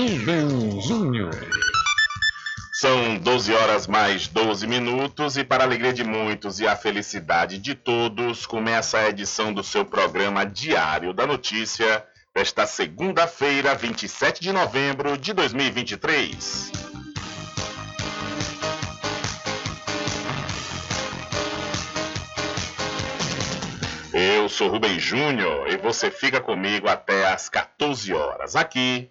Rubem Júnior. São 12 horas mais 12 minutos e para a alegria de muitos e a felicidade de todos, começa a edição do seu programa Diário da Notícia desta segunda-feira, 27 de novembro de 2023. Eu sou Rubem Júnior e você fica comigo até às 14 horas aqui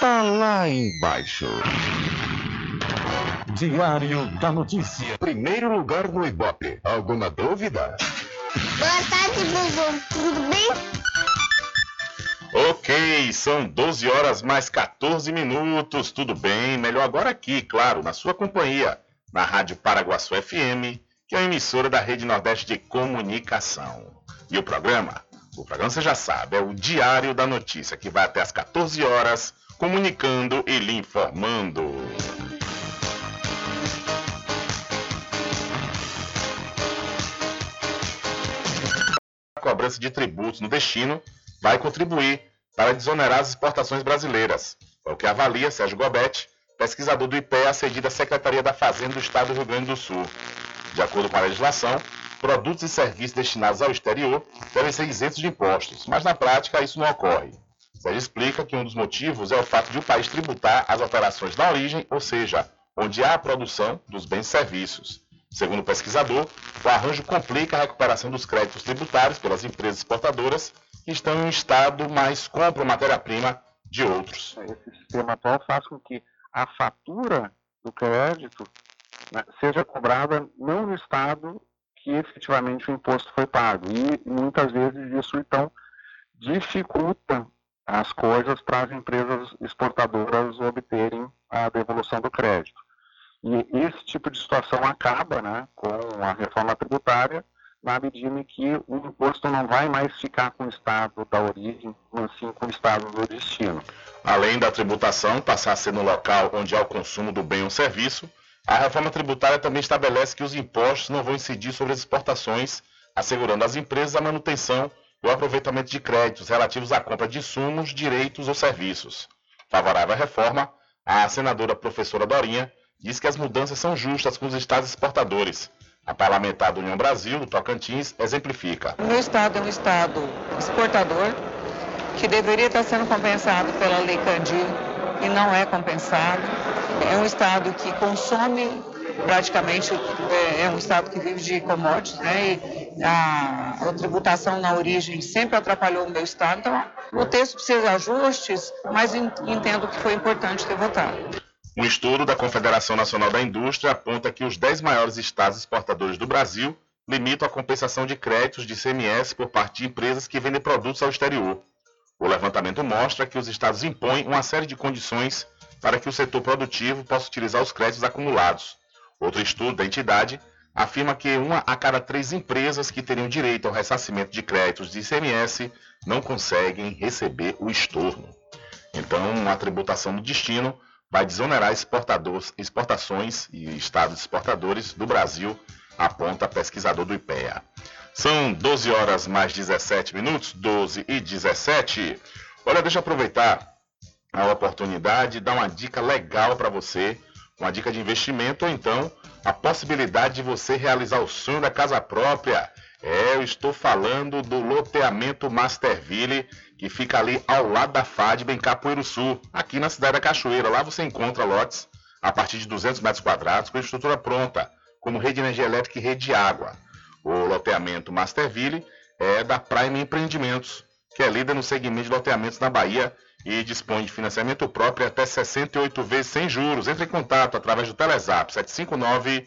tá lá embaixo. Diário da Notícia. Primeiro lugar no Ibope. Alguma dúvida? Boa tarde, Bubu. Tudo bem? Ok, são 12 horas mais 14 minutos. Tudo bem? Melhor agora aqui, claro, na sua companhia, na Rádio Paraguaçu FM, que é a emissora da Rede Nordeste de Comunicação. E o programa? O programa você já sabe, é o Diário da Notícia, que vai até as 14 horas comunicando e lhe informando. A cobrança de tributos no destino vai contribuir para desonerar as exportações brasileiras. É o que avalia Sérgio Gobetti, pesquisador do IPEA cedido à Secretaria da Fazenda do Estado do Rio Grande do Sul. De acordo com a legislação, produtos e serviços destinados ao exterior devem ser isentos de impostos, mas na prática isso não ocorre. Sérgio explica que um dos motivos é o fato de o país tributar as operações da origem, ou seja, onde há a produção dos bens e serviços. Segundo o pesquisador, o arranjo complica a recuperação dos créditos tributários pelas empresas exportadoras que estão em um estado mais compram matéria-prima de outros. Esse sistema atual faz com que a fatura do crédito né, seja cobrada não no estado que efetivamente o imposto foi pago. E muitas vezes isso então dificulta as coisas para as empresas exportadoras obterem a devolução do crédito. E esse tipo de situação acaba né, com a reforma tributária, na medida em que o imposto não vai mais ficar com o estado da origem, mas sim com o estado do destino. Além da tributação passar a ser no local onde há o consumo do bem ou serviço, a reforma tributária também estabelece que os impostos não vão incidir sobre as exportações, assegurando às empresas a manutenção o aproveitamento de créditos relativos à compra de insumos, direitos ou serviços. Favorável à reforma, a senadora professora Dorinha diz que as mudanças são justas com os estados exportadores. A parlamentar do União Brasil, do Tocantins, exemplifica. O meu estado é um estado exportador, que deveria estar sendo compensado pela Lei Candir e não é compensado. É um estado que consome praticamente, é, é um estado que vive de commodities, né? A, a tributação na origem sempre atrapalhou o meu estado. Então, o texto precisa de ajustes, mas entendo que foi importante ter votado. Um estudo da Confederação Nacional da Indústria aponta que os 10 maiores estados exportadores do Brasil limitam a compensação de créditos de CMS por parte de empresas que vendem produtos ao exterior. O levantamento mostra que os estados impõem uma série de condições para que o setor produtivo possa utilizar os créditos acumulados. Outro estudo da entidade afirma que uma a cada três empresas que teriam direito ao ressarcimento de créditos de ICMS não conseguem receber o estorno. Então, a tributação do destino vai desonerar exportações e estados exportadores do Brasil, aponta pesquisador do IPEA. São 12 horas mais 17 minutos, 12 e 17. Olha, deixa eu aproveitar a oportunidade e dar uma dica legal para você, uma dica de investimento ou então a possibilidade de você realizar o sonho da casa própria. É, eu estou falando do loteamento Masterville que fica ali ao lado da FADB em Capoeiro Sul, aqui na cidade da Cachoeira. Lá você encontra lotes a partir de 200 metros quadrados com estrutura pronta, como rede de energia elétrica e rede de água. O loteamento Masterville é da Prime Empreendimentos, que é líder no segmento de loteamentos na Bahia e dispõe de financiamento próprio até 68 vezes sem juros. Entre em contato através do Telezap 759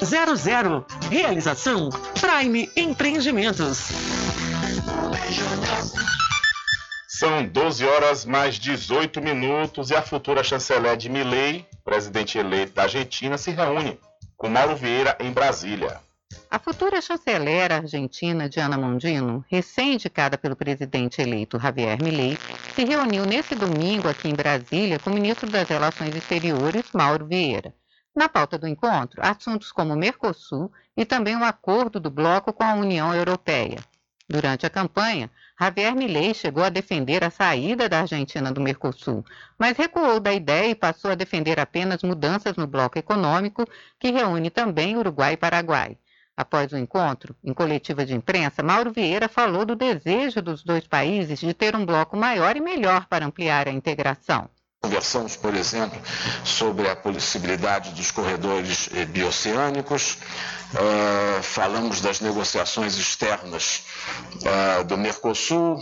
9888500. Realização Prime Empreendimento. São 12 horas mais 18 minutos e a futura chanceler de Milei, presidente eleito da Argentina, se reúne com Mauro Vieira em Brasília. A futura chanceler argentina Diana Mondino, recém-indicada pelo presidente eleito Javier Milei, se reuniu nesse domingo aqui em Brasília com o ministro das Relações Exteriores, Mauro Vieira. Na pauta do encontro, assuntos como o Mercosul e também o acordo do bloco com a União Europeia. Durante a campanha, Javier Milei chegou a defender a saída da Argentina do Mercosul, mas recuou da ideia e passou a defender apenas mudanças no bloco econômico, que reúne também Uruguai e Paraguai. Após o encontro, em coletiva de imprensa, Mauro Vieira falou do desejo dos dois países de ter um bloco maior e melhor para ampliar a integração. Conversamos, por exemplo, sobre a possibilidade dos corredores eh, bioceânicos, uh, falamos das negociações externas uh, do Mercosul,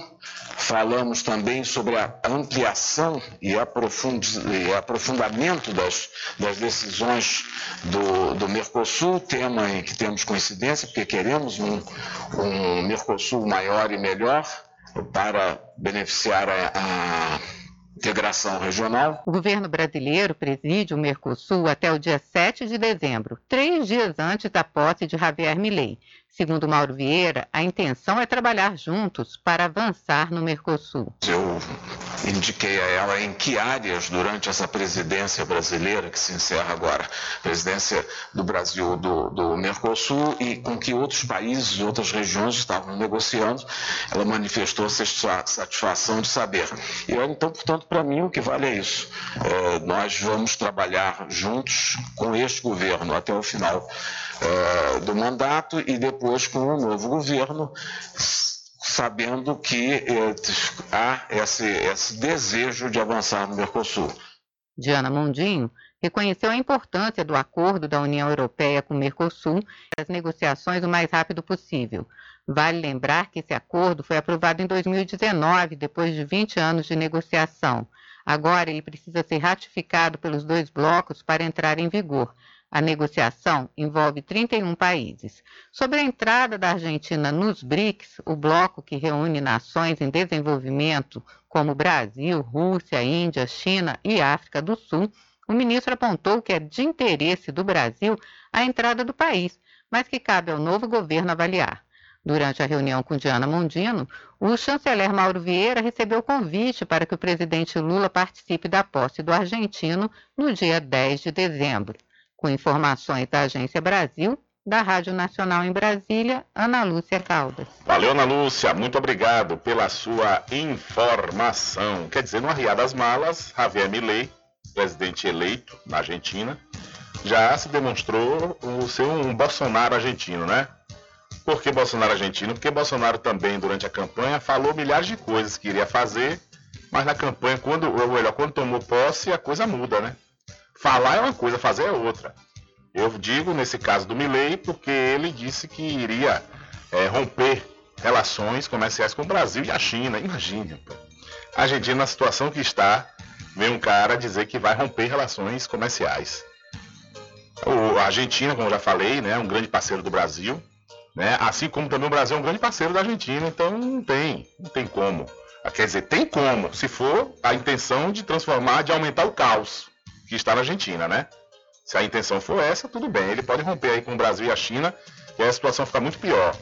falamos também sobre a ampliação e, e aprofundamento das, das decisões do, do, Mercosul, tema em que temos coincidência, porque queremos um, um Mercosul maior e melhor para beneficiar a, a integração regional. O governo brasileiro preside o Mercosul até o dia 7 de dezembro, três dias antes da posse de Javier Milei. Segundo Mauro Vieira, a intenção é trabalhar juntos para avançar no Mercosul. Eu indiquei a ela em que áreas durante essa presidência brasileira que se encerra agora, presidência do Brasil do, do Mercosul e com que outros países e outras regiões estavam negociando, ela manifestou satisfação de saber. E então, portanto, para mim o que vale é isso. É, nós vamos trabalhar juntos com este governo até o final é, do mandato e depois com o novo governo, sabendo que é, há esse, esse desejo de avançar no Mercosul. Diana Mondinho reconheceu a importância do acordo da União Europeia com o Mercosul e as negociações o mais rápido possível. Vale lembrar que esse acordo foi aprovado em 2019, depois de 20 anos de negociação. Agora ele precisa ser ratificado pelos dois blocos para entrar em vigor. A negociação envolve 31 países. Sobre a entrada da Argentina nos BRICS, o bloco que reúne nações em desenvolvimento como Brasil, Rússia, Índia, China e África do Sul, o ministro apontou que é de interesse do Brasil a entrada do país, mas que cabe ao novo governo avaliar. Durante a reunião com Diana Mondino, o chanceler Mauro Vieira recebeu convite para que o presidente Lula participe da posse do argentino no dia 10 de dezembro. Com informações da Agência Brasil, da Rádio Nacional em Brasília, Ana Lúcia Caldas. Valeu, Ana Lúcia. Muito obrigado pela sua informação. Quer dizer, no arriar das malas, Javier Milei, presidente eleito na Argentina, já se demonstrou o ser um Bolsonaro argentino, né? Por que Bolsonaro argentino? Porque Bolsonaro também, durante a campanha, falou milhares de coisas que iria fazer, mas na campanha, quando, ou melhor, quando tomou posse, a coisa muda, né? Falar é uma coisa, fazer é outra. Eu digo nesse caso do Milley porque ele disse que iria é, romper relações comerciais com o Brasil e a China. Imagine, a Argentina na situação que está, vem um cara dizer que vai romper relações comerciais. O, a Argentina, como eu já falei, né, é um grande parceiro do Brasil, né, assim como também o Brasil é um grande parceiro da Argentina, então não tem, não tem como. Quer dizer, tem como, se for a intenção de transformar, de aumentar o caos que está na Argentina, né? Se a intenção for essa, tudo bem. Ele pode romper aí com o Brasil e a China, e aí a situação fica muito pior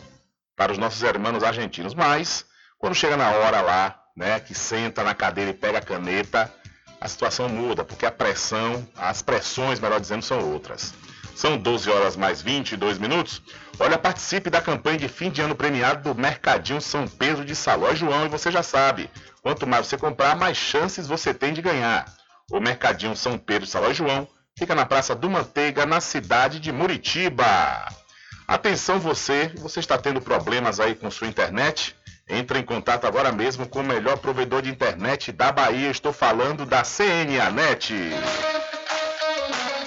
para os nossos irmãos argentinos. Mas, quando chega na hora lá, né, que senta na cadeira e pega a caneta, a situação muda, porque a pressão, as pressões, melhor dizendo, são outras. São 12 horas mais 22 minutos. Olha, participe da campanha de fim de ano premiado do Mercadinho São Pedro de Saló João e você já sabe, quanto mais você comprar, mais chances você tem de ganhar. O Mercadinho São Pedro Salão João fica na Praça do Manteiga, na cidade de Muritiba. Atenção você, você está tendo problemas aí com sua internet? Entre em contato agora mesmo com o melhor provedor de internet da Bahia. Estou falando da CNA Net.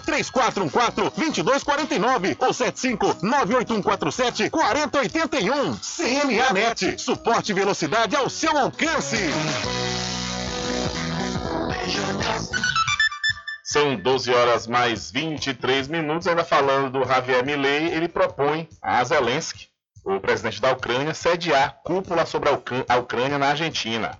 3414 2249 ou 75 98147 4081. CNA Net, suporte e velocidade ao seu alcance. São 12 horas mais 23 minutos. Ainda falando do Javier Milei, ele propõe a Zelensky, o presidente da Ucrânia, sediar cúpula sobre a Ucrânia na Argentina.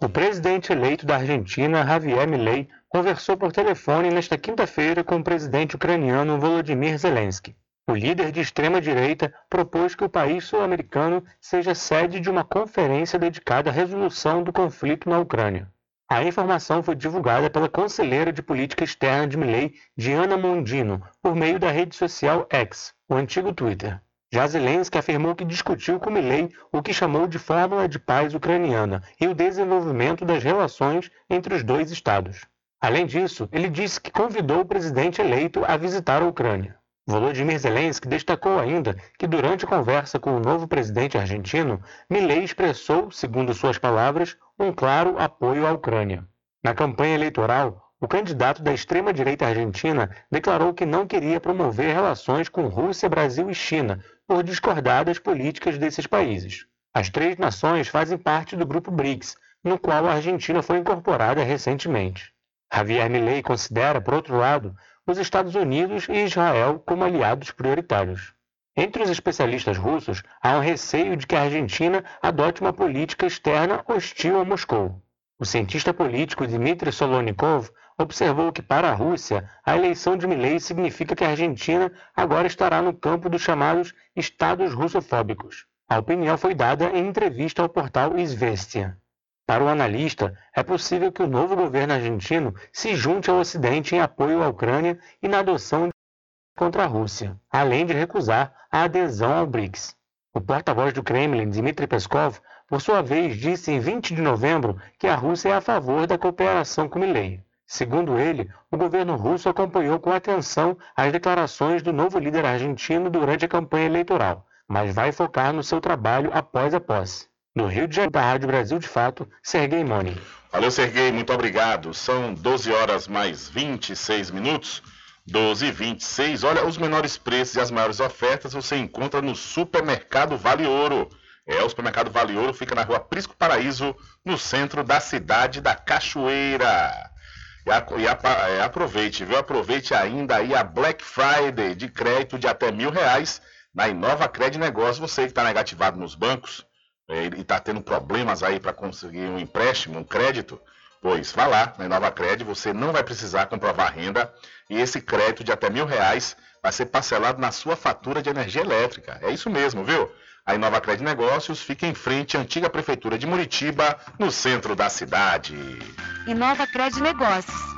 O presidente eleito da Argentina, Javier Milei, conversou por telefone nesta quinta-feira com o presidente ucraniano Volodymyr Zelensky. O líder de extrema-direita propôs que o país sul-americano seja sede de uma conferência dedicada à resolução do conflito na Ucrânia. A informação foi divulgada pela conselheira de política externa de Milley, Diana Mondino, por meio da rede social X, o antigo Twitter. Já Zelensky afirmou que discutiu com Milley o que chamou de fórmula de paz ucraniana e o desenvolvimento das relações entre os dois estados. Além disso, ele disse que convidou o presidente eleito a visitar a Ucrânia. Volodymyr Zelensky destacou ainda que durante a conversa com o novo presidente argentino, Milei expressou, segundo suas palavras, um claro apoio à Ucrânia. Na campanha eleitoral, o candidato da extrema-direita argentina declarou que não queria promover relações com Rússia, Brasil e China, por discordar das políticas desses países. As três nações fazem parte do grupo BRICS, no qual a Argentina foi incorporada recentemente. Javier Milei considera, por outro lado, os Estados Unidos e Israel como aliados prioritários. Entre os especialistas russos, há um receio de que a Argentina adote uma política externa hostil a Moscou. O cientista político Dmitry Solonikov observou que, para a Rússia, a eleição de Milley significa que a Argentina agora estará no campo dos chamados estados russofóbicos. A opinião foi dada em entrevista ao portal Izvestia. Para o analista, é possível que o novo governo argentino se junte ao Ocidente em apoio à Ucrânia e na adoção contra a Rússia, além de recusar a adesão ao BRICS. O porta-voz do Kremlin, Dmitry Peskov, por sua vez, disse em 20 de novembro que a Rússia é a favor da cooperação com Milley. Segundo ele, o governo russo acompanhou com atenção as declarações do novo líder argentino durante a campanha eleitoral, mas vai focar no seu trabalho após a posse. No Rio de Janeiro, da Rádio Brasil de Fato, Serguei Moni. Valeu, Serguei, muito obrigado. São 12 horas mais 26 minutos. 12 e 26. Olha, os menores preços e as maiores ofertas você encontra no Supermercado Vale Ouro. É, o Supermercado Vale Ouro fica na rua Prisco Paraíso, no centro da cidade da Cachoeira. E, a, e aproveite, viu? Aproveite ainda aí a Black Friday de crédito de até mil reais na Inova Cred Negócio. Você que está negativado nos bancos é, e está tendo problemas aí para conseguir um empréstimo, um crédito, pois vá lá na Inova Cred, você não vai precisar comprovar renda e esse crédito de até mil reais vai ser parcelado na sua fatura de energia elétrica. É isso mesmo, viu? A Inova Cred Negócios fica em frente à antiga prefeitura de Muritiba, no centro da cidade. Inova Cred Negócios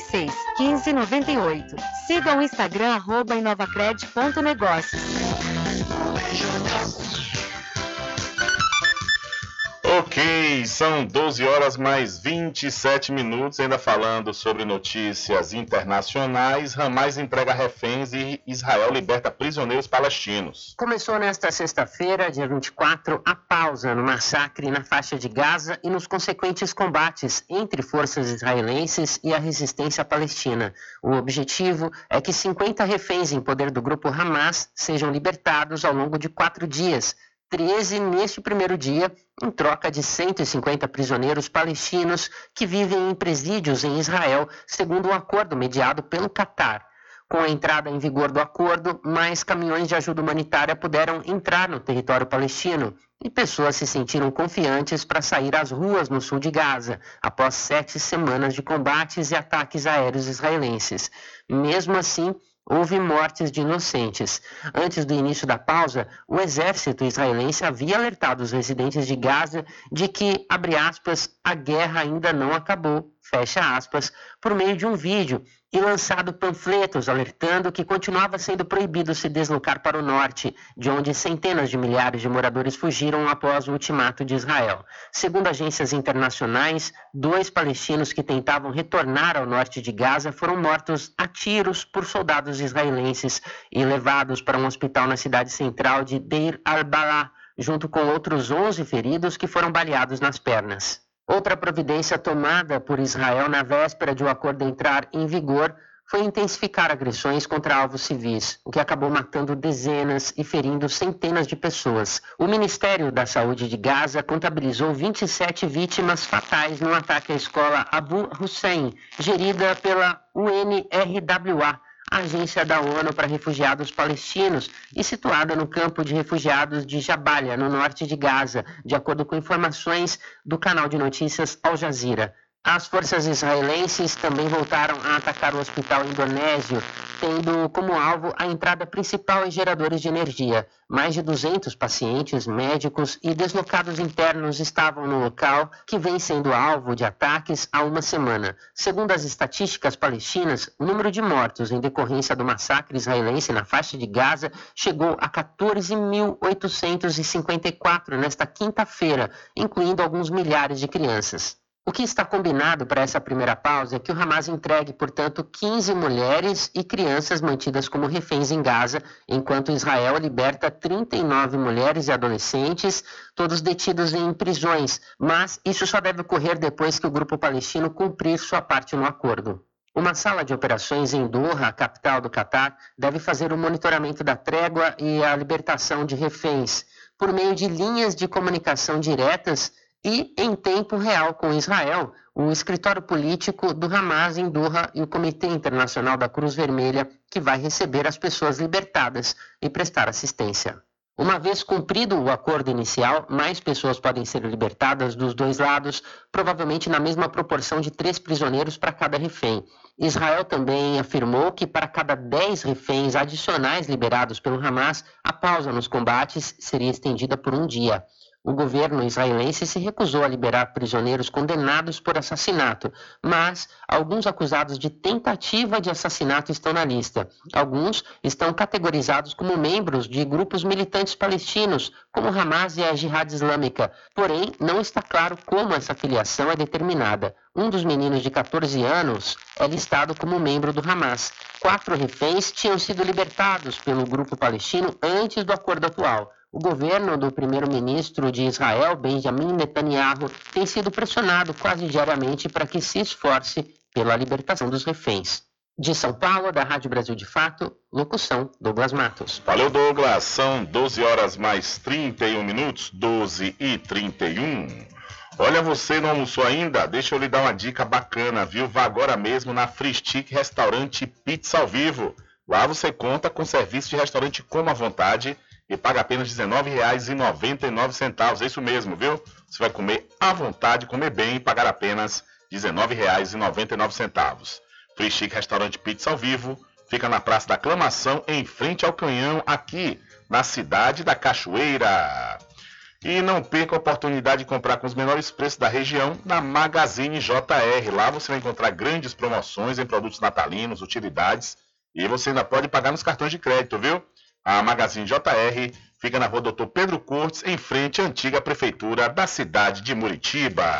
36 15 98. Siga o Instagram arroba inovacred.negócios. Ok, são 12 horas mais 27 minutos, ainda falando sobre notícias internacionais. Hamas entrega reféns e Israel liberta prisioneiros palestinos. Começou nesta sexta-feira, dia 24, a pausa no massacre na faixa de Gaza e nos consequentes combates entre forças israelenses e a resistência palestina. O objetivo é que 50 reféns em poder do grupo Hamas sejam libertados ao longo de quatro dias 13 neste primeiro dia, em troca de 150 prisioneiros palestinos que vivem em presídios em Israel, segundo um acordo mediado pelo Catar. Com a entrada em vigor do acordo, mais caminhões de ajuda humanitária puderam entrar no território palestino e pessoas se sentiram confiantes para sair às ruas no sul de Gaza, após sete semanas de combates e ataques aéreos israelenses. Mesmo assim, houve mortes de inocentes. Antes do início da pausa, o exército israelense havia alertado os residentes de Gaza de que, abre aspas, a guerra ainda não acabou, fecha aspas, por meio de um vídeo e lançado panfletos alertando que continuava sendo proibido se deslocar para o norte, de onde centenas de milhares de moradores fugiram após o ultimato de Israel. Segundo agências internacionais, dois palestinos que tentavam retornar ao norte de Gaza foram mortos a tiros por soldados israelenses e levados para um hospital na cidade central de Deir al-Balah, junto com outros 11 feridos que foram baleados nas pernas. Outra providência tomada por Israel na véspera de o acordo entrar em vigor foi intensificar agressões contra alvos civis, o que acabou matando dezenas e ferindo centenas de pessoas. O Ministério da Saúde de Gaza contabilizou 27 vítimas fatais no ataque à escola Abu Hussein, gerida pela UNRWA, agência da ONU para refugiados palestinos e situada no campo de refugiados de Jabalia, no norte de Gaza, de acordo com informações do canal de notícias Al Jazeera. As forças israelenses também voltaram a atacar o hospital indonésio, tendo como alvo a entrada principal em geradores de energia. Mais de 200 pacientes, médicos e deslocados internos estavam no local, que vem sendo alvo de ataques há uma semana. Segundo as estatísticas palestinas, o número de mortos em decorrência do massacre israelense na faixa de Gaza chegou a 14.854 nesta quinta-feira, incluindo alguns milhares de crianças. O que está combinado para essa primeira pausa é que o Hamas entregue, portanto, 15 mulheres e crianças mantidas como reféns em Gaza, enquanto Israel liberta 39 mulheres e adolescentes, todos detidos em prisões. Mas isso só deve ocorrer depois que o grupo palestino cumprir sua parte no acordo. Uma sala de operações em Doha, capital do Catar, deve fazer o monitoramento da trégua e a libertação de reféns por meio de linhas de comunicação diretas e em tempo real com Israel, o escritório político do Hamas em Doha e o Comitê Internacional da Cruz Vermelha, que vai receber as pessoas libertadas e prestar assistência. Uma vez cumprido o acordo inicial, mais pessoas podem ser libertadas dos dois lados, provavelmente na mesma proporção de três prisioneiros para cada refém. Israel também afirmou que para cada dez reféns adicionais liberados pelo Hamas, a pausa nos combates seria estendida por um dia. O governo israelense se recusou a liberar prisioneiros condenados por assassinato, mas alguns acusados de tentativa de assassinato estão na lista. Alguns estão categorizados como membros de grupos militantes palestinos, como Hamas e a Jihad Islâmica. Porém, não está claro como essa filiação é determinada. Um dos meninos de 14 anos é listado como membro do Hamas. Quatro reféns tinham sido libertados pelo grupo palestino antes do acordo atual. O governo do primeiro-ministro de Israel, Benjamin Netanyahu, tem sido pressionado quase diariamente para que se esforce pela libertação dos reféns. De São Paulo, da Rádio Brasil de Fato, locução Douglas Matos. Valeu, Douglas. São 12 horas mais 31 minutos, 12 e 31. Olha, você não almoçou ainda? Deixa eu lhe dar uma dica bacana, viu? Vá agora mesmo na Free Stick Restaurante Pizza ao Vivo. Lá você conta com serviço de restaurante como à vontade e paga apenas R$19,99. É isso mesmo, viu? Você vai comer à vontade, comer bem e pagar apenas R$19,99. Free Chic Restaurante Pizza ao Vivo fica na Praça da Aclamação, em frente ao Canhão, aqui na cidade da Cachoeira. E não perca a oportunidade de comprar com os menores preços da região na Magazine JR. Lá você vai encontrar grandes promoções em produtos natalinos, utilidades e você ainda pode pagar nos cartões de crédito, viu? A Magazine JR fica na rua Doutor Pedro Cortes, em frente à antiga prefeitura da cidade de Muritiba.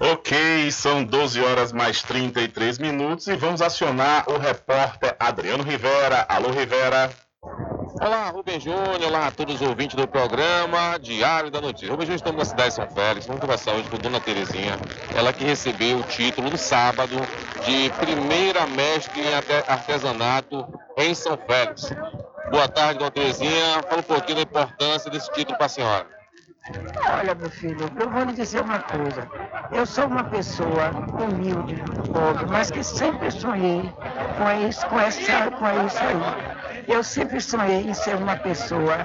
Ok, são 12 horas mais 33 minutos e vamos acionar o repórter Adriano Rivera. Alô, Rivera. Olá, Rubem Júnior, olá a todos os ouvintes do programa Diário da Notícia. Rubem Júnior, estamos na cidade de São Félix, vamos conversar hoje com Dona Terezinha, ela que recebeu o título no sábado de primeira mestre em artesanato em São Félix. Boa tarde, Dona Terezinha, fala um pouquinho da importância desse título para a senhora. Olha, meu filho, eu vou lhe dizer uma coisa. Eu sou uma pessoa humilde, pobre, mas que sempre sonhei com isso, com, essa, com isso aí. Eu sempre sonhei em ser uma pessoa,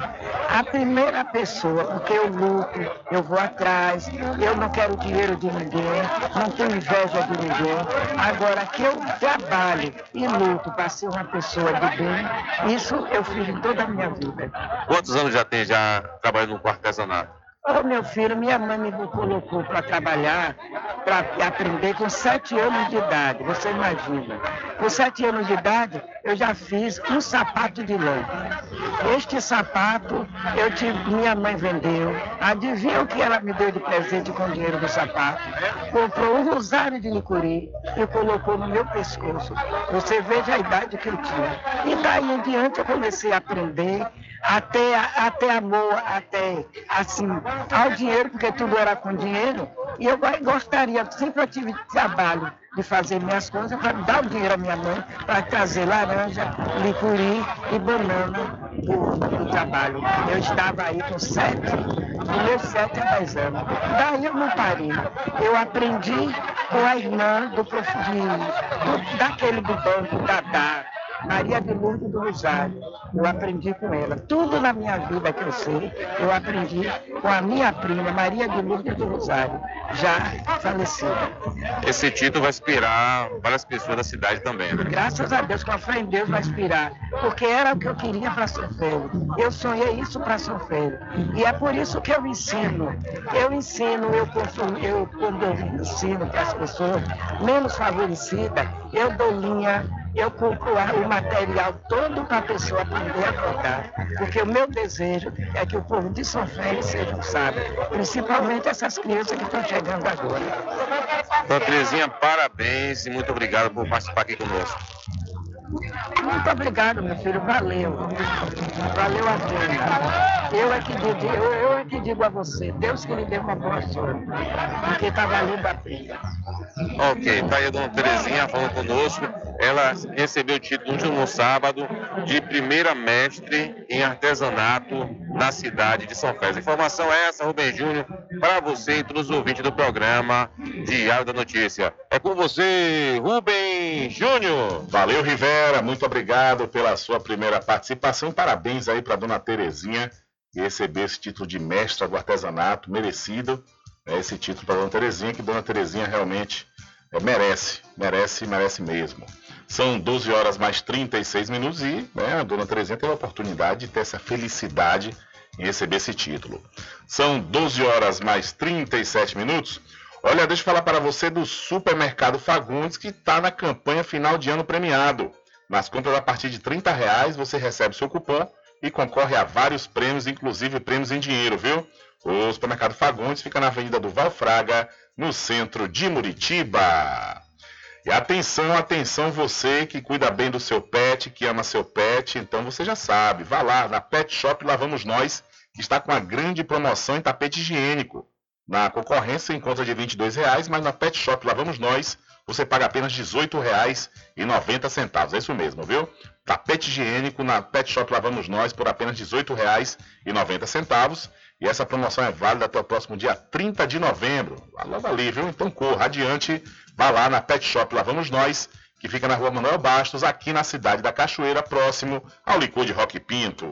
a primeira pessoa, porque eu luto, eu vou atrás, eu não quero dinheiro de ninguém, não tenho inveja de ninguém. Agora que eu trabalho e luto para ser uma pessoa de bem, isso eu fiz em toda a minha vida. Quantos anos já tem já trabalhando no artesanato? Oh, meu filho, minha mãe me colocou para trabalhar, para aprender com sete anos de idade, você imagina. Com sete anos de idade, eu já fiz um sapato de lã. Este sapato, eu tive, minha mãe vendeu. Adivinha o que ela me deu de presente com o dinheiro do sapato? Comprou um rosário de licuri e colocou no meu pescoço. Você veja a idade que eu tinha. E daí em diante eu comecei a aprender até, até amor, até assim, ao dinheiro, porque tudo era com dinheiro. E eu gostaria, sempre eu tive trabalho de fazer minhas coisas para dar o dinheiro à minha mãe para trazer laranja, licuri e banana do, trabalho. Eu estava aí com sete, com meus sete a dez anos. Daí eu não parei. Eu aprendi com a irmã do, prof, do daquele do banco, da DAR Maria de Lourdes do Rosário. Eu aprendi com ela. Tudo na minha vida que eu sei, eu aprendi com a minha prima, Maria de Lourdes do Rosário, já falecida. Esse título vai inspirar várias pessoas da cidade também, né? Graças a Deus, com a fé em Deus vai inspirar. Porque era o que eu queria para São Félix. Eu sonhei isso para São Félix. E é por isso que eu ensino. Eu ensino, eu, eu quando eu ensino para as pessoas menos favorecidas, eu dou linha eu compro o material todo para a pessoa aprender a contar. Porque o meu desejo é que o povo de São Félix seja um sábio, principalmente essas crianças que estão chegando agora. Dona Terezinha, parabéns e muito obrigado por participar aqui conosco. Muito obrigado, meu filho. Valeu. Valeu a pena. Eu é que digo, eu, eu é que digo a você, Deus que lhe dê uma boa sorte. Porque está valendo a pena. Ok, tá aí a dona Terezinha falando conosco. Ela recebeu o título no sábado de primeira mestre em artesanato na cidade de São Félix. Informação é essa, Rubem Júnior, para você e todos os ouvintes do programa Diário da Notícia. É com você, Rubem Júnior. Valeu, Rivera. Muito obrigado pela sua primeira participação. Parabéns aí para dona Terezinha que recebeu esse título de mestra do artesanato, merecido. É esse título para dona Terezinha, que dona Terezinha realmente é, merece, merece, merece mesmo. São 12 horas mais 36 minutos e né, a dona Terezinha teve a oportunidade de ter essa felicidade em receber esse título. São 12 horas mais 37 minutos. Olha, deixa eu falar para você do Supermercado Fagundes que está na campanha final de ano premiado. Nas compras a partir de 30 reais você recebe seu cupom e concorre a vários prêmios, inclusive prêmios em dinheiro, viu? O Supermercado Fagundes fica na Avenida do Valfraga, no centro de Muritiba. E atenção, atenção, você que cuida bem do seu pet, que ama seu pet, então você já sabe, vá lá na Pet Shop Lá Vamos Nós, que está com uma grande promoção em tapete higiênico. Na concorrência encontra de R$ 22,00, mas na Pet Shop Lá Vamos Nós você paga apenas R$ 18,90. É isso mesmo, viu? Tapete higiênico na Pet Shop Lá Vamos Nós por apenas R$ 18,90. E essa promoção é válida até o próximo dia 30 de novembro. Logo ali, viu? Então corra adiante, vá lá na Pet Shop Lá Vamos Nós, que fica na rua Manuel Bastos, aqui na cidade da Cachoeira, próximo ao licor de Rock Pinto.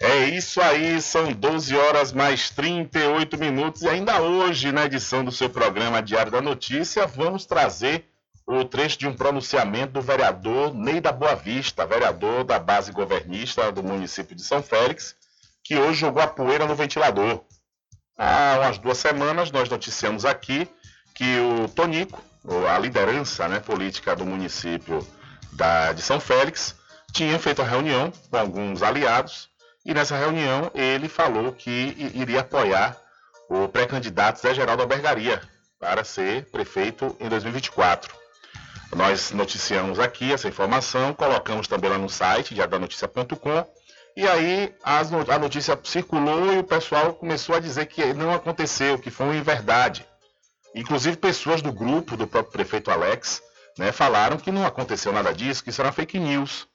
É isso aí, são 12 horas mais 38 minutos e ainda hoje, na edição do seu programa Diário da Notícia, vamos trazer o trecho de um pronunciamento do vereador Ney da Boa Vista, vereador da base governista do município de São Félix, que hoje jogou a poeira no ventilador. Há umas duas semanas nós noticiamos aqui que o Tonico, a liderança né, política do município da, de São Félix, tinha feito a reunião com alguns aliados e nessa reunião ele falou que iria apoiar o pré-candidato Zé Geraldo Albergaria para ser prefeito em 2024. Nós noticiamos aqui essa informação, colocamos também lá no site diadanoticia.com e aí a notícia circulou e o pessoal começou a dizer que não aconteceu, que foi inverdade. Inclusive pessoas do grupo do próprio prefeito Alex né, falaram que não aconteceu nada disso, que isso era fake news.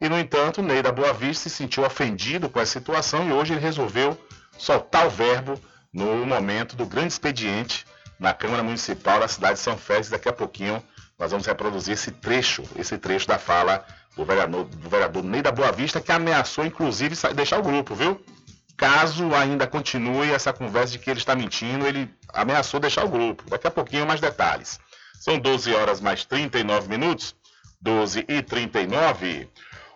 E, no entanto, Ney da Boa Vista se sentiu ofendido com essa situação e hoje ele resolveu soltar o verbo no momento do grande expediente na Câmara Municipal da cidade de São Félix. Daqui a pouquinho nós vamos reproduzir esse trecho, esse trecho da fala do vereador, do vereador Ney da Boa Vista, que ameaçou, inclusive, deixar o grupo, viu? Caso ainda continue essa conversa de que ele está mentindo, ele ameaçou deixar o grupo. Daqui a pouquinho mais detalhes. São 12 horas mais 39 minutos. 12 e 39.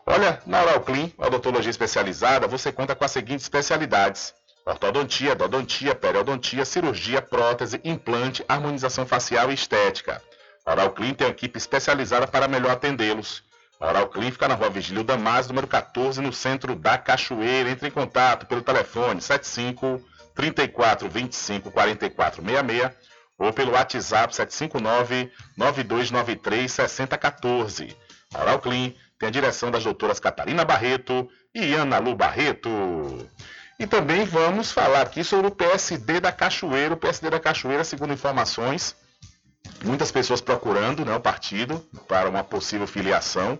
Olha, na Oral Clean, odontologia especializada, você conta com as seguintes especialidades: Ortodontia, endodontia, periodontia, cirurgia, prótese, implante, harmonização facial e estética. A tem uma equipe especializada para melhor atendê-los. A fica na rua Vigílio Damasio, número 14, no centro da Cachoeira. Entre em contato pelo telefone 75 34 25 44 66 ou pelo WhatsApp 759 9293 6014. A Oral Clean tem a direção das doutoras Catarina Barreto e Ana Lu Barreto. E também vamos falar aqui sobre o PSD da Cachoeira. O PSD da Cachoeira, segundo informações, muitas pessoas procurando né, o partido para uma possível filiação.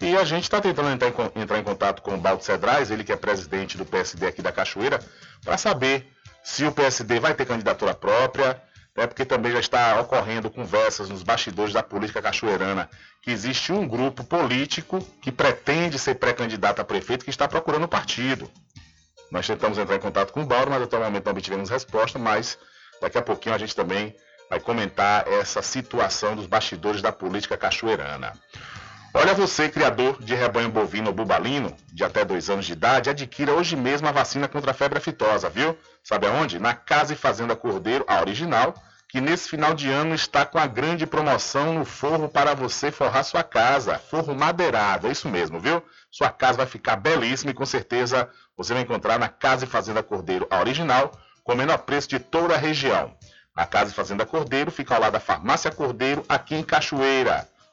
E a gente está tentando entrar em, entrar em, contato com o Baldo Cedrais, ele que é presidente do PSD aqui da Cachoeira, para saber se o PSD vai ter candidatura própria, né, porque também já está ocorrendo conversas nos bastidores da política cachoeirana que existe um grupo político que pretende ser pré-candidato a prefeito que está procurando partido. Nós tentamos entrar em contato com o Bauro, mas até o momento não obtivemos resposta, mas daqui a pouquinho a gente também vai comentar essa situação dos bastidores da política cachoeirana. Olha você, criador de rebanho bovino ou bubalino, de até dois anos de idade, adquira hoje mesmo a vacina contra a febre aftosa, viu? Sabe aonde? Na Casa e Fazenda Cordeiro, a original, que nesse final de ano está com a grande promoção no forro para você forrar sua casa. Forro madeirado, é isso mesmo, viu? Sua casa vai ficar belíssima e com certeza você vai encontrar na Casa e Fazenda Cordeiro, a original, com o menor preço de toda a região. A Casa e Fazenda Cordeiro fica ao lado da Farmácia Cordeiro, aqui em Cachoeira.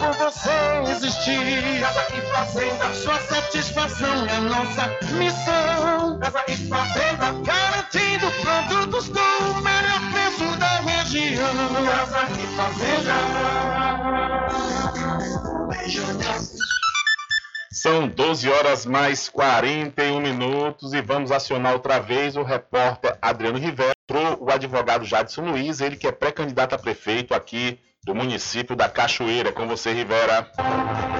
por você existir. Casa e fazenda, sua satisfação é nossa missão. Casa e fazenda, garantindo produtos com o melhor preço da região. Casa e fazenda. São 12 horas mais 41 minutos e vamos acionar outra vez o repórter Adriano Rivera, o advogado Jadson Luiz, ele que é pré-candidato a prefeito aqui do município da Cachoeira. Com você, Rivera.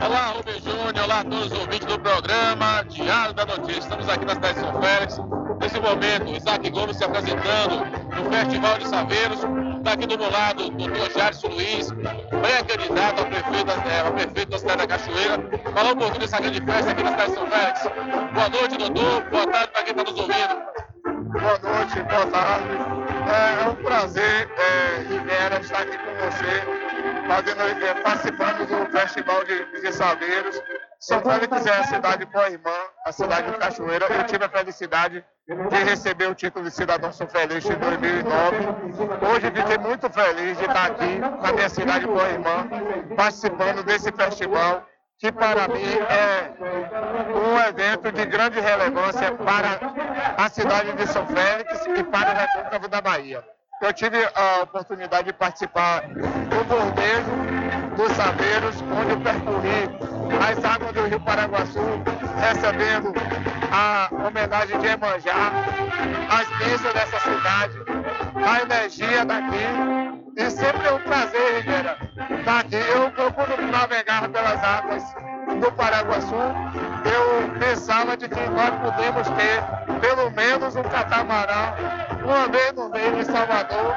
Olá, Rubem Júnior, olá a todos os ouvintes do programa Diário da Notícia. Estamos aqui na cidade de São Félix. Nesse momento, Isaac Gomes se apresentando no Festival de Saveiros. Está aqui do meu lado o doutor Jadson Luiz, pré-candidato a prefeito, é, a prefeito da cidade da Cachoeira. Falar um pouquinho dessa grande festa aqui na cidade de São Félix. Boa noite, doutor. Boa tarde para quem está nos ouvindo. Boa noite, boa tarde. É, é um prazer, é, estar aqui com você, fazendo, é, participando do Festival de, de Saveiros. São Félix é a cidade boa-irmã, a cidade de Cachoeira. Eu tive a felicidade de receber o título de cidadão São Félix em 2009. Hoje fiquei muito feliz de estar aqui na minha cidade boa-irmã, participando desse festival que para mim é um evento de grande relevância para a cidade de São Félix e para o Recôncavo da Bahia. Eu tive a oportunidade de participar do bordejo dos Saveiros, onde eu percorri as águas do Rio Paraguaçu, recebendo a homenagem de Emanjá, as bênçãos dessa cidade, a energia daqui. E sempre é um prazer, Ribeira, estar aqui. Eu, quando navegar pelas águas do Paraguaçu, eu pensava de que nós podemos ter pelo menos um catamarã uma vez no mês em Salvador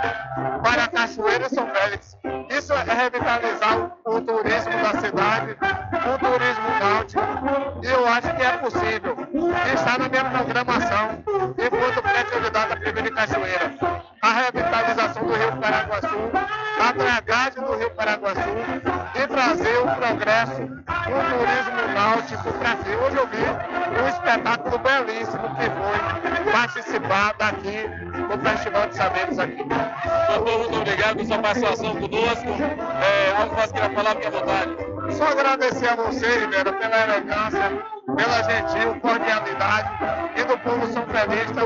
para a Cachoeira São Félix. Isso é revitalizar o, turismo da cidade, o turismo náutico, e eu acho que é possível. Está na minha programação, enquanto pré-candidato a primeira Cachoeira. A revitalização do Rio Paraguaçu, a dragagem do Rio Paraguaçu trazer o progresso, o turismo náutico para aqui. Hoje eu vi um espetáculo belíssimo que foi participar daqui do Festival de Saberes aqui. Doutor, muito obrigado pela sua participação conosco. É, algo mais queira falar, fique à vontade. Só agradecer a você, Ribeiro, pela elegância, pela gentil cordialidade e do povo são felista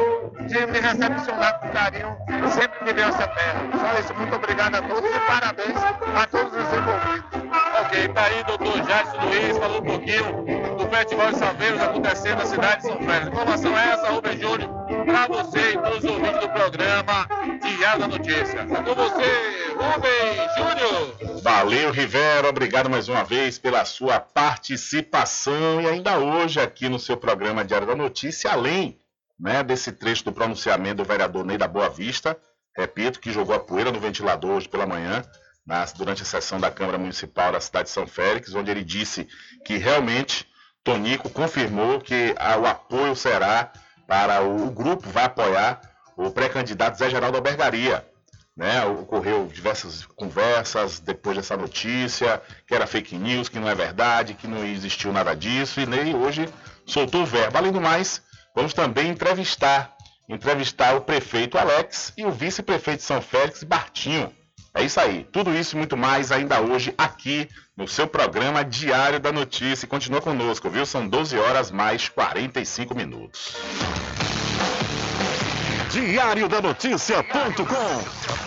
de me recepcionar com carinho sempre que venho essa terra. Só isso, muito obrigado a todos e parabéns a todos os envolvidos. Ok, tá aí, doutor Jadson Luiz, falou um pouquinho do Festival de Salveiros acontecendo na cidade de São Félix. Informação é essa, Rubem Júnior, para você e todos os ouvintes do programa Diário da Notícia. É com você, Rubem Júnior. Valeu, Rivera. Obrigado mais uma vez pela sua participação e ainda hoje aqui no seu programa Diário da Notícia, além né, desse trecho do pronunciamento do vereador Ney da Boa Vista, repito, que jogou a poeira no ventilador hoje pela manhã, durante a sessão da Câmara Municipal da cidade de São Félix, onde ele disse que realmente Tonico confirmou que a, o apoio será para o, o, grupo, vai apoiar o pré-candidato Zé Geraldo Albergaria. Né? Ocorreu diversas conversas depois dessa notícia, que era fake news, que não é verdade, que não existiu nada disso, e Ney hoje soltou o verbo. Além do mais, Vamos também entrevistar, entrevistar o prefeito Alex e o vice-prefeito de São Félix, Bartinho. É isso aí. Tudo isso e muito mais ainda hoje aqui no seu programa Diário da Notícia. Continua conosco, viu? São 12 horas mais 45 minutos. Diário da Notícia.com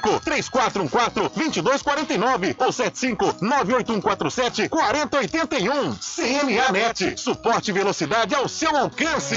3414 2249 ou 75 98147 4081. CNAnet, suporte e velocidade ao seu alcance.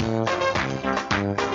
Música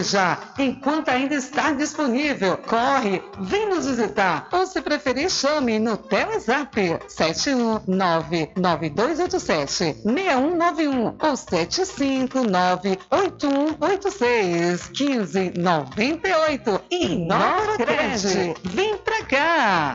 já enquanto ainda está disponível. Corre, vem nos visitar ou se preferir chame no Telezap 71992876191 ou 75981861598 e Nova Cred. Vem pra cá!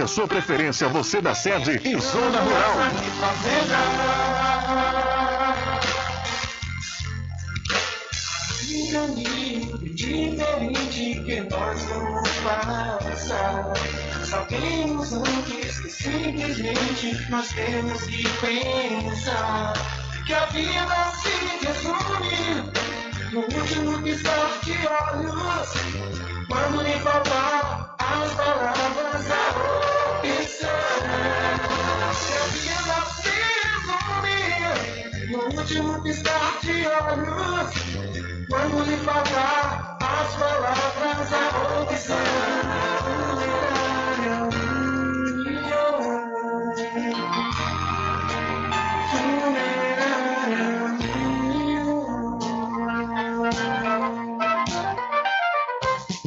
a sua preferência, você da sede e zona rural. Diferente que nós vamos passar. Sabemos antes que simplesmente nós temos que pensar que a vida se resume no último piscar de olhos. Quando lhe faltar as palavras, a último piscar de olhos. Quando lhe faltar as palavras, a opção.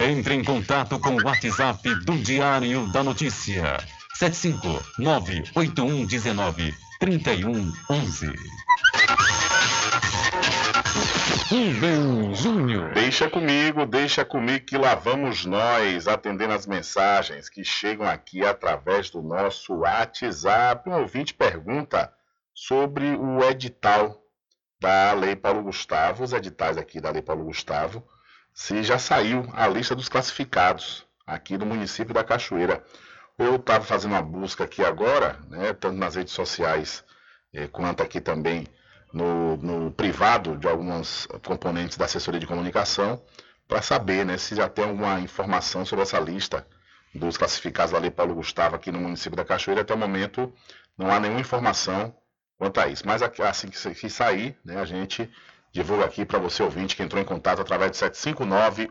Entre em contato com o WhatsApp do Diário da Notícia. 759-8119-3111. Rubem Júnior. Deixa comigo, deixa comigo que lá vamos nós atendendo as mensagens que chegam aqui através do nosso WhatsApp. Um ouvinte pergunta sobre o edital da Lei Paulo Gustavo, os editais aqui da Lei Paulo Gustavo, se já saiu a lista dos classificados aqui do município da Cachoeira. Eu estava fazendo uma busca aqui agora, né, tanto nas redes sociais eh, quanto aqui também no, no, privado de alguns componentes da assessoria de comunicação, para saber né, se já tem alguma informação sobre essa lista dos classificados da Lei Paulo Gustavo aqui no município da Cachoeira. Até o momento não há nenhuma informação quanto a isso. Mas assim que sair, né, a gente divulga aqui para você ouvinte que entrou em contato através de 759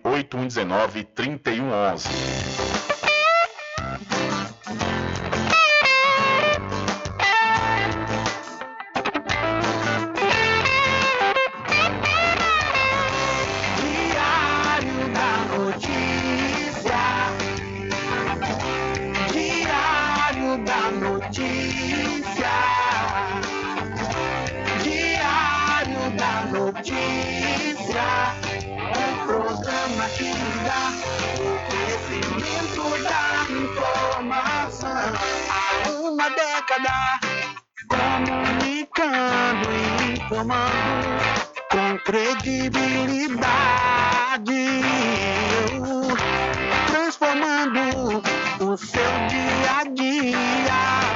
informando com credibilidade, transformando o seu dia a dia,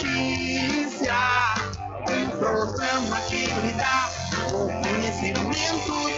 Notícia, um programa que lhe dá o conhecimento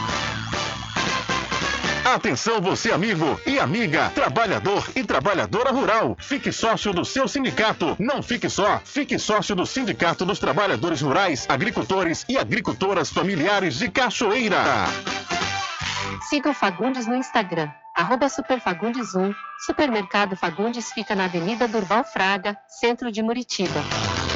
Atenção você amigo e amiga, trabalhador e trabalhadora rural. Fique sócio do seu sindicato. Não fique só, fique sócio do Sindicato dos Trabalhadores Rurais, Agricultores e Agricultoras Familiares de Cachoeira. Siga o Fagundes no Instagram, arroba superfagundes1. Supermercado Fagundes fica na Avenida Durval Fraga, centro de Muritiba.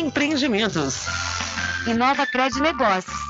Empreendimentos. Inova Cred Negócios.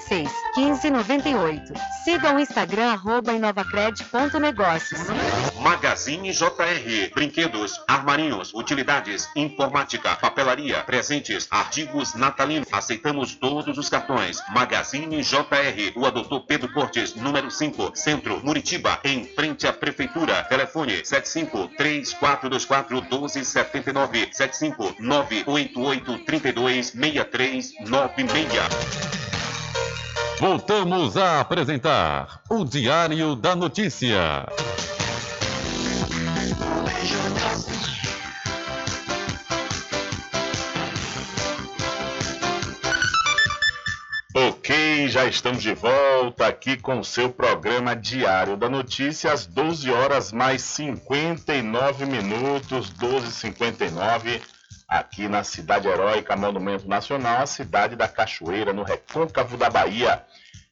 36 15 98. Siga o Instagram arroba inovacred.negócios. Magazine JR. Brinquedos, armarinhos, utilidades, informática, papelaria, presentes, artigos natalinos. Aceitamos todos os cartões. Magazine JR. O Doutor Pedro Cortes, número 5, Centro, Muritiba, em frente à Prefeitura. Telefone 75 3424 1279 75 988 32 6396. Voltamos a apresentar o Diário da Notícia. Ok, já estamos de volta aqui com o seu programa Diário da Notícia, às 12 horas mais 59 minutos, 12h59, aqui na Cidade Heróica, Monumento Nacional, a cidade da Cachoeira, no recôncavo da Bahia.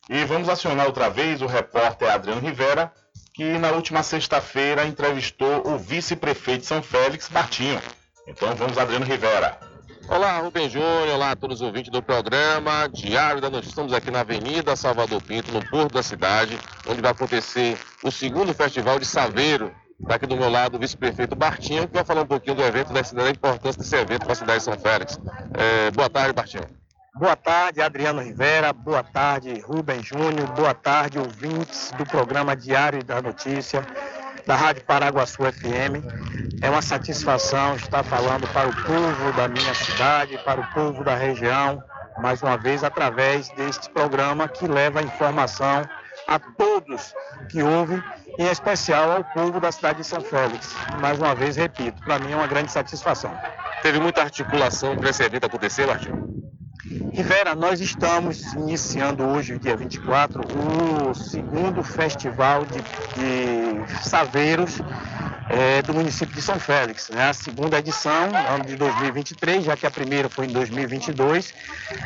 E vamos acionar outra vez o repórter Adriano Rivera, que na última sexta-feira entrevistou o vice-prefeito de São Félix, Bartinho. Então vamos, Adriano Rivera. Olá, Rubem Júnior, olá a todos os ouvintes do programa Diário da Notícia. Estamos aqui na Avenida Salvador Pinto, no porto da cidade, onde vai acontecer o segundo Festival de Saveiro. Está aqui do meu lado o vice-prefeito Bartinho, que vai falar um pouquinho do evento, da, importância desse evento para a cidade de São Félix. É, boa tarde, Bartinho. Boa tarde, Adriano Rivera. Boa tarde, Rubem Júnior. Boa tarde, ouvintes do programa Diário da Notícia da Rádio Paraguaçu FM. É uma satisfação estar falando para o povo da minha cidade, para o povo da região, mais uma vez através deste programa que leva informação a todos que ouvem, em especial ao povo da cidade de São Félix. Mais uma vez, repito, para mim é uma grande satisfação. Teve muita articulação para esse evento acontecer, Martinho? Rivera, nós estamos iniciando hoje, dia 24, o segundo festival de, de saveiros é, do município de São Félix. Né? A segunda edição, ano de 2023, já que a primeira foi em 2022.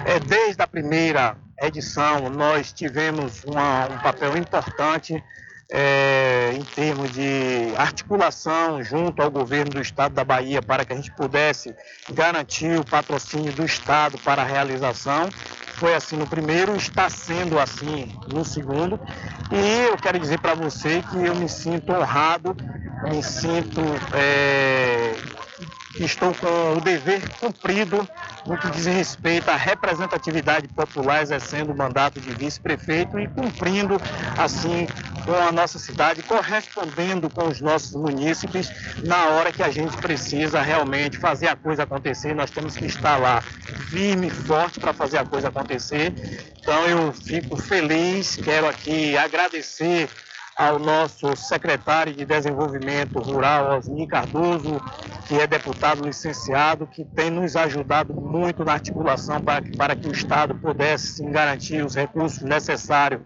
É, desde a primeira edição, nós tivemos uma, um papel importante é, em termos de articulação junto ao governo do estado da Bahia para que a gente pudesse garantir o patrocínio do estado para a realização. Foi assim no primeiro, está sendo assim no segundo. E eu quero dizer para você que eu me sinto honrado, me sinto é, estou com o dever cumprido no que diz respeito à representatividade popular, exercendo o mandato de vice-prefeito e cumprindo, assim, com a nossa cidade, correspondendo com os nossos munícipes na hora que a gente precisa realmente fazer a coisa acontecer. Nós temos que estar lá firme, forte para fazer a coisa acontecer. Então eu fico feliz, quero aqui agradecer ao nosso secretário de Desenvolvimento Rural, Osni Cardoso, que é deputado licenciado, que tem nos ajudado muito na articulação para que, para que o Estado pudesse garantir os recursos necessários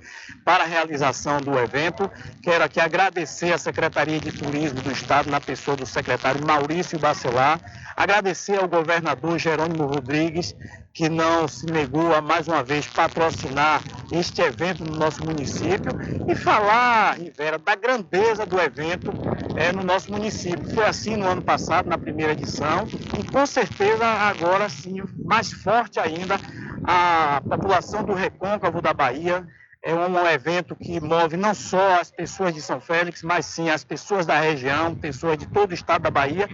para a realização do evento. Quero aqui agradecer à Secretaria de Turismo do Estado, na pessoa do secretário Maurício Bacelar, agradecer ao governador Jerônimo Rodrigues, que não se negou a mais uma vez patrocinar este evento no nosso município e falar, Rivera, da grandeza do evento é, no nosso município. Foi assim no ano passado, na primeira edição, e com certeza agora sim, mais forte ainda, a população do Recôncavo da Bahia é um evento que move não só as pessoas de São Félix, mas sim as pessoas da região, pessoas de todo o estado da Bahia.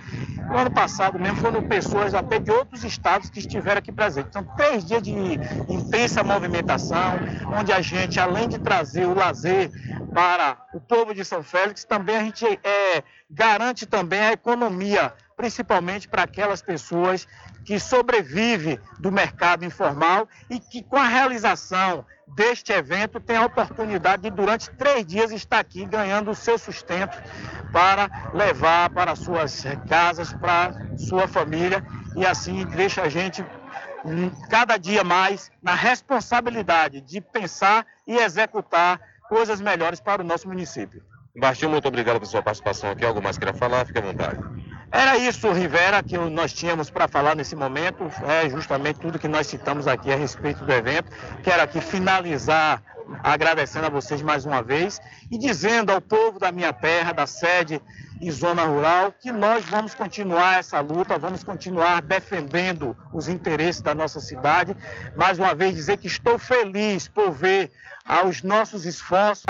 No ano passado mesmo foram pessoas até de outros estados que estiveram aqui presentes. Então, três dias de intensa movimentação, onde a gente, além de trazer o lazer para o povo de São Félix, também a gente é, garante também a economia, principalmente para aquelas pessoas que sobrevivem do mercado informal e que com a realização deste evento tem a oportunidade de, durante três dias, estar aqui ganhando o seu sustento para levar para suas casas, para sua família, e assim deixa a gente hum, cada dia mais na responsabilidade de pensar e executar coisas melhores para o nosso município. Bastinho, muito obrigado por sua participação aqui. Algo mais queira falar? Fique à vontade. Era isso, Rivera, que nós tínhamos para falar nesse momento. É justamente tudo que nós citamos aqui a respeito do evento. Quero aqui finalizar agradecendo a vocês mais uma vez e dizendo ao povo da minha terra, da sede e zona rural, que nós vamos continuar essa luta, vamos continuar defendendo os interesses da nossa cidade. Mais uma vez dizer que estou feliz por ver aos nossos esforços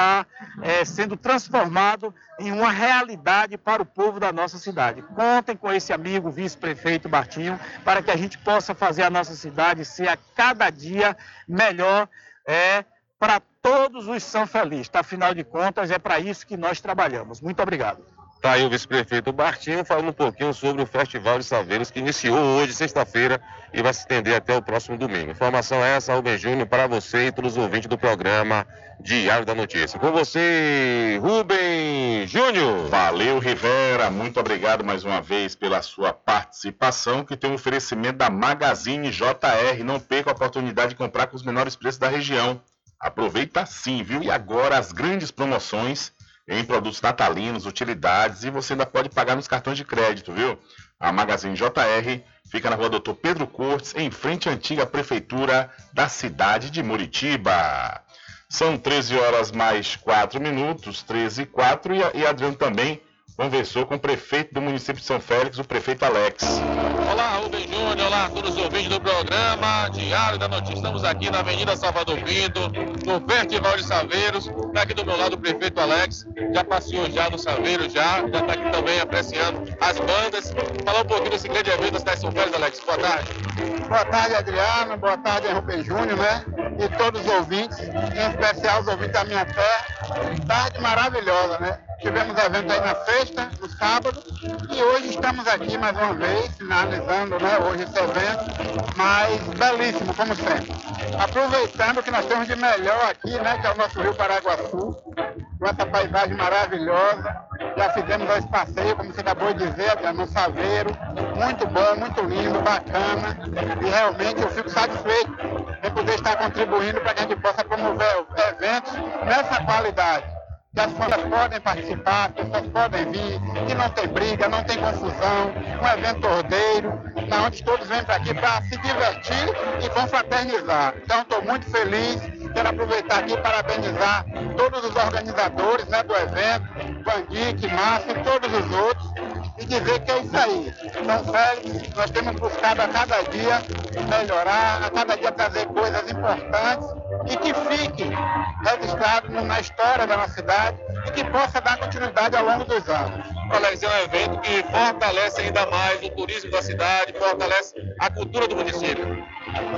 é, sendo transformado em uma realidade para o povo da nossa cidade. Contem com esse amigo vice-prefeito Bartinho para que a gente possa fazer a nossa cidade ser a cada dia melhor é, para todos os São Felizes. Afinal de contas, é para isso que nós trabalhamos. Muito obrigado. Está aí o vice-prefeito Bartinho falando um pouquinho sobre o Festival de Saveiros que iniciou hoje, sexta-feira, e vai se estender até o próximo domingo. Informação é essa, Rubem Júnior, para você e todos os ouvintes do programa Diário da Notícia. Com você, Rubem Júnior. Valeu, Rivera. Muito obrigado mais uma vez pela sua participação, que tem um oferecimento da Magazine JR. Não perca a oportunidade de comprar com os menores preços da região. Aproveita sim, viu? E agora as grandes promoções em produtos natalinos, utilidades e você ainda pode pagar nos cartões de crédito, viu? A Magazine JR fica na rua Doutor Pedro Cortes, em frente à antiga prefeitura da cidade de Muritiba. São 13 horas mais 4 minutos, 13 e 4, e Adriano também conversou com o prefeito do município de São Félix, o prefeito Alex. Olá, Rubem Júnior, olá a todos os ouvintes do programa Diário da Notícia. Estamos aqui na Avenida Salvador Pinto, no Festival de Saveiros. Está aqui do meu lado o prefeito Alex, já passeou já no Saveiro, já, já está aqui também apreciando as bandas. Falar um pouquinho desse grande evento da cidade de São Félix, Alex. Boa tarde. Boa tarde, Adriano. Boa tarde, Rubem Júnior, né? E todos os ouvintes, em especial os ouvintes da minha terra. Tarde maravilhosa, né? Tivemos evento aí na sexta, no sábado, e hoje estamos aqui mais uma vez, finalizando né, hoje esse evento, mas belíssimo, como sempre. Aproveitando o que nós temos de melhor aqui, né, que é o nosso Rio Paraguaçu, com essa paisagem maravilhosa. Já fizemos esse passeio, como você acabou de dizer, no Saveiro, muito bom, muito lindo, bacana, e realmente eu fico satisfeito em poder estar contribuindo para que a gente possa promover eventos nessa qualidade que as famílias podem participar, as pessoas podem vir, que não tem briga, não tem confusão, um evento ordeiro, na onde todos vêm para aqui para se divertir e confraternizar. Então estou muito feliz, quero aproveitar aqui e parabenizar todos os organizadores né, do evento, Vandic, Márcio e todos os outros, e dizer que é isso aí. São Félix, nós temos buscado a cada dia melhorar, a cada dia trazer coisas importantes e que fique registrado na história da nossa cidade e que possa dar continuidade ao longo dos anos. Alex, é um evento que fortalece ainda mais o turismo da cidade, fortalece a cultura do município.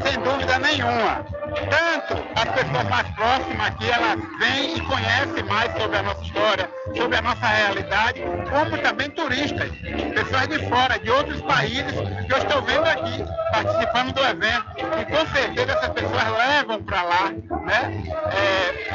Sem dúvida nenhuma. Tanto as pessoas mais próximas aqui, elas vêm e conhecem mais sobre a nossa história, sobre a nossa realidade, como também turistas, pessoas de fora, de outros países, que eu estou vendo aqui, participando do evento. E com certeza essas pessoas levam para lá né, é,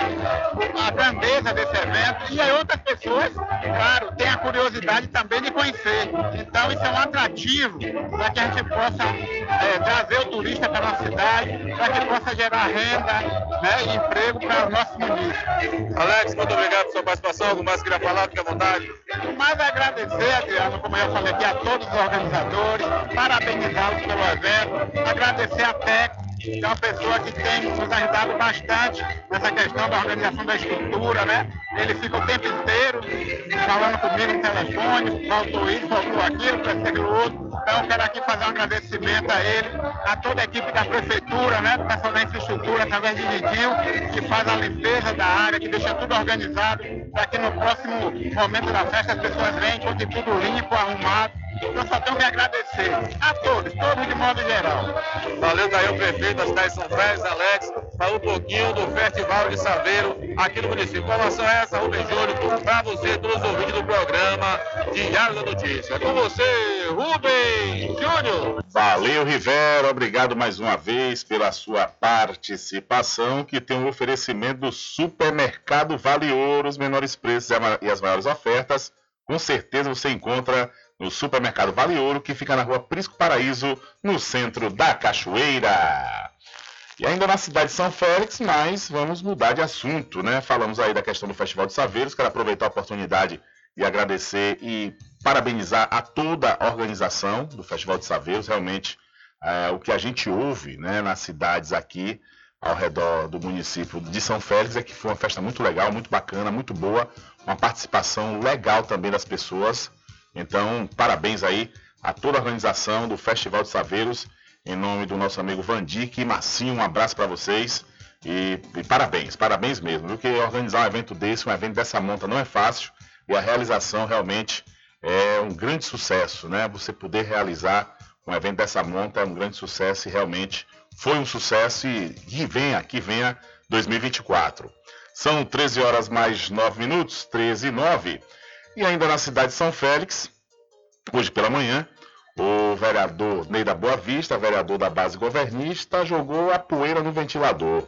a grandeza desse evento. E aí outras pessoas, claro, têm a curiosidade também de conhecer. Então isso é um atrativo para que a gente possa é, trazer o turista para a nossa cidade, para que possa gerar renda né, e emprego para o nosso município. Alex, muito obrigado pela sua participação. Algo mais queria falar? Fique à vontade. Mais agradecer, Adriano, como eu falei aqui, a todos os organizadores, parabenizá-los pelo evento, agradecer a TEC, que é uma pessoa que tem nos ajudado bastante nessa questão da organização da estrutura, né? Ele fica o tempo inteiro falando comigo no telefone, faltou isso, faltou aquilo, aquilo outro. Então quero aqui fazer um agradecimento a ele, a toda a equipe da prefeitura, né? Pessoal da infraestrutura, através de Nidil, que faz a limpeza da área, que deixa tudo organizado, para que no próximo momento da festa as pessoas venham, encontrem tudo limpo, arrumado eu só tenho que agradecer a todos, todos de modo geral. Valeu, daí o prefeito da cidade de São Félix, Alex, falou um pouquinho do Festival de Saveiro aqui no município. Informação é essa, Rubem Júnior, para você, todos os ouvintes do programa Diário da Notícia. É com você, Rubem Júnior. Valeu, Rivera, obrigado mais uma vez pela sua participação, que tem um oferecimento do Supermercado Vale Ouro, os menores preços e as maiores ofertas. Com certeza você encontra no supermercado Vale Ouro, que fica na rua Prisco Paraíso, no centro da Cachoeira. E ainda na cidade de São Félix, mas vamos mudar de assunto, né? Falamos aí da questão do Festival de Saveiros, quero aproveitar a oportunidade e agradecer e parabenizar a toda a organização do Festival de Saveiros. Realmente, é, o que a gente ouve né, nas cidades aqui ao redor do município de São Félix é que foi uma festa muito legal, muito bacana, muito boa, uma participação legal também das pessoas. Então, parabéns aí a toda a organização do Festival de Saveiros, em nome do nosso amigo Vandic e Massinho, um abraço para vocês e, e, parabéns, parabéns mesmo, porque organizar um evento desse, um evento dessa monta não é fácil e a realização realmente é um grande sucesso, né? Você poder realizar um evento dessa monta é um grande sucesso e realmente foi um sucesso e que venha, que venha 2024. São 13 horas mais 9 minutos, 13 e 9. E ainda na cidade de São Félix, hoje pela manhã, o vereador Ney da Boa Vista, vereador da base governista, jogou a poeira no ventilador.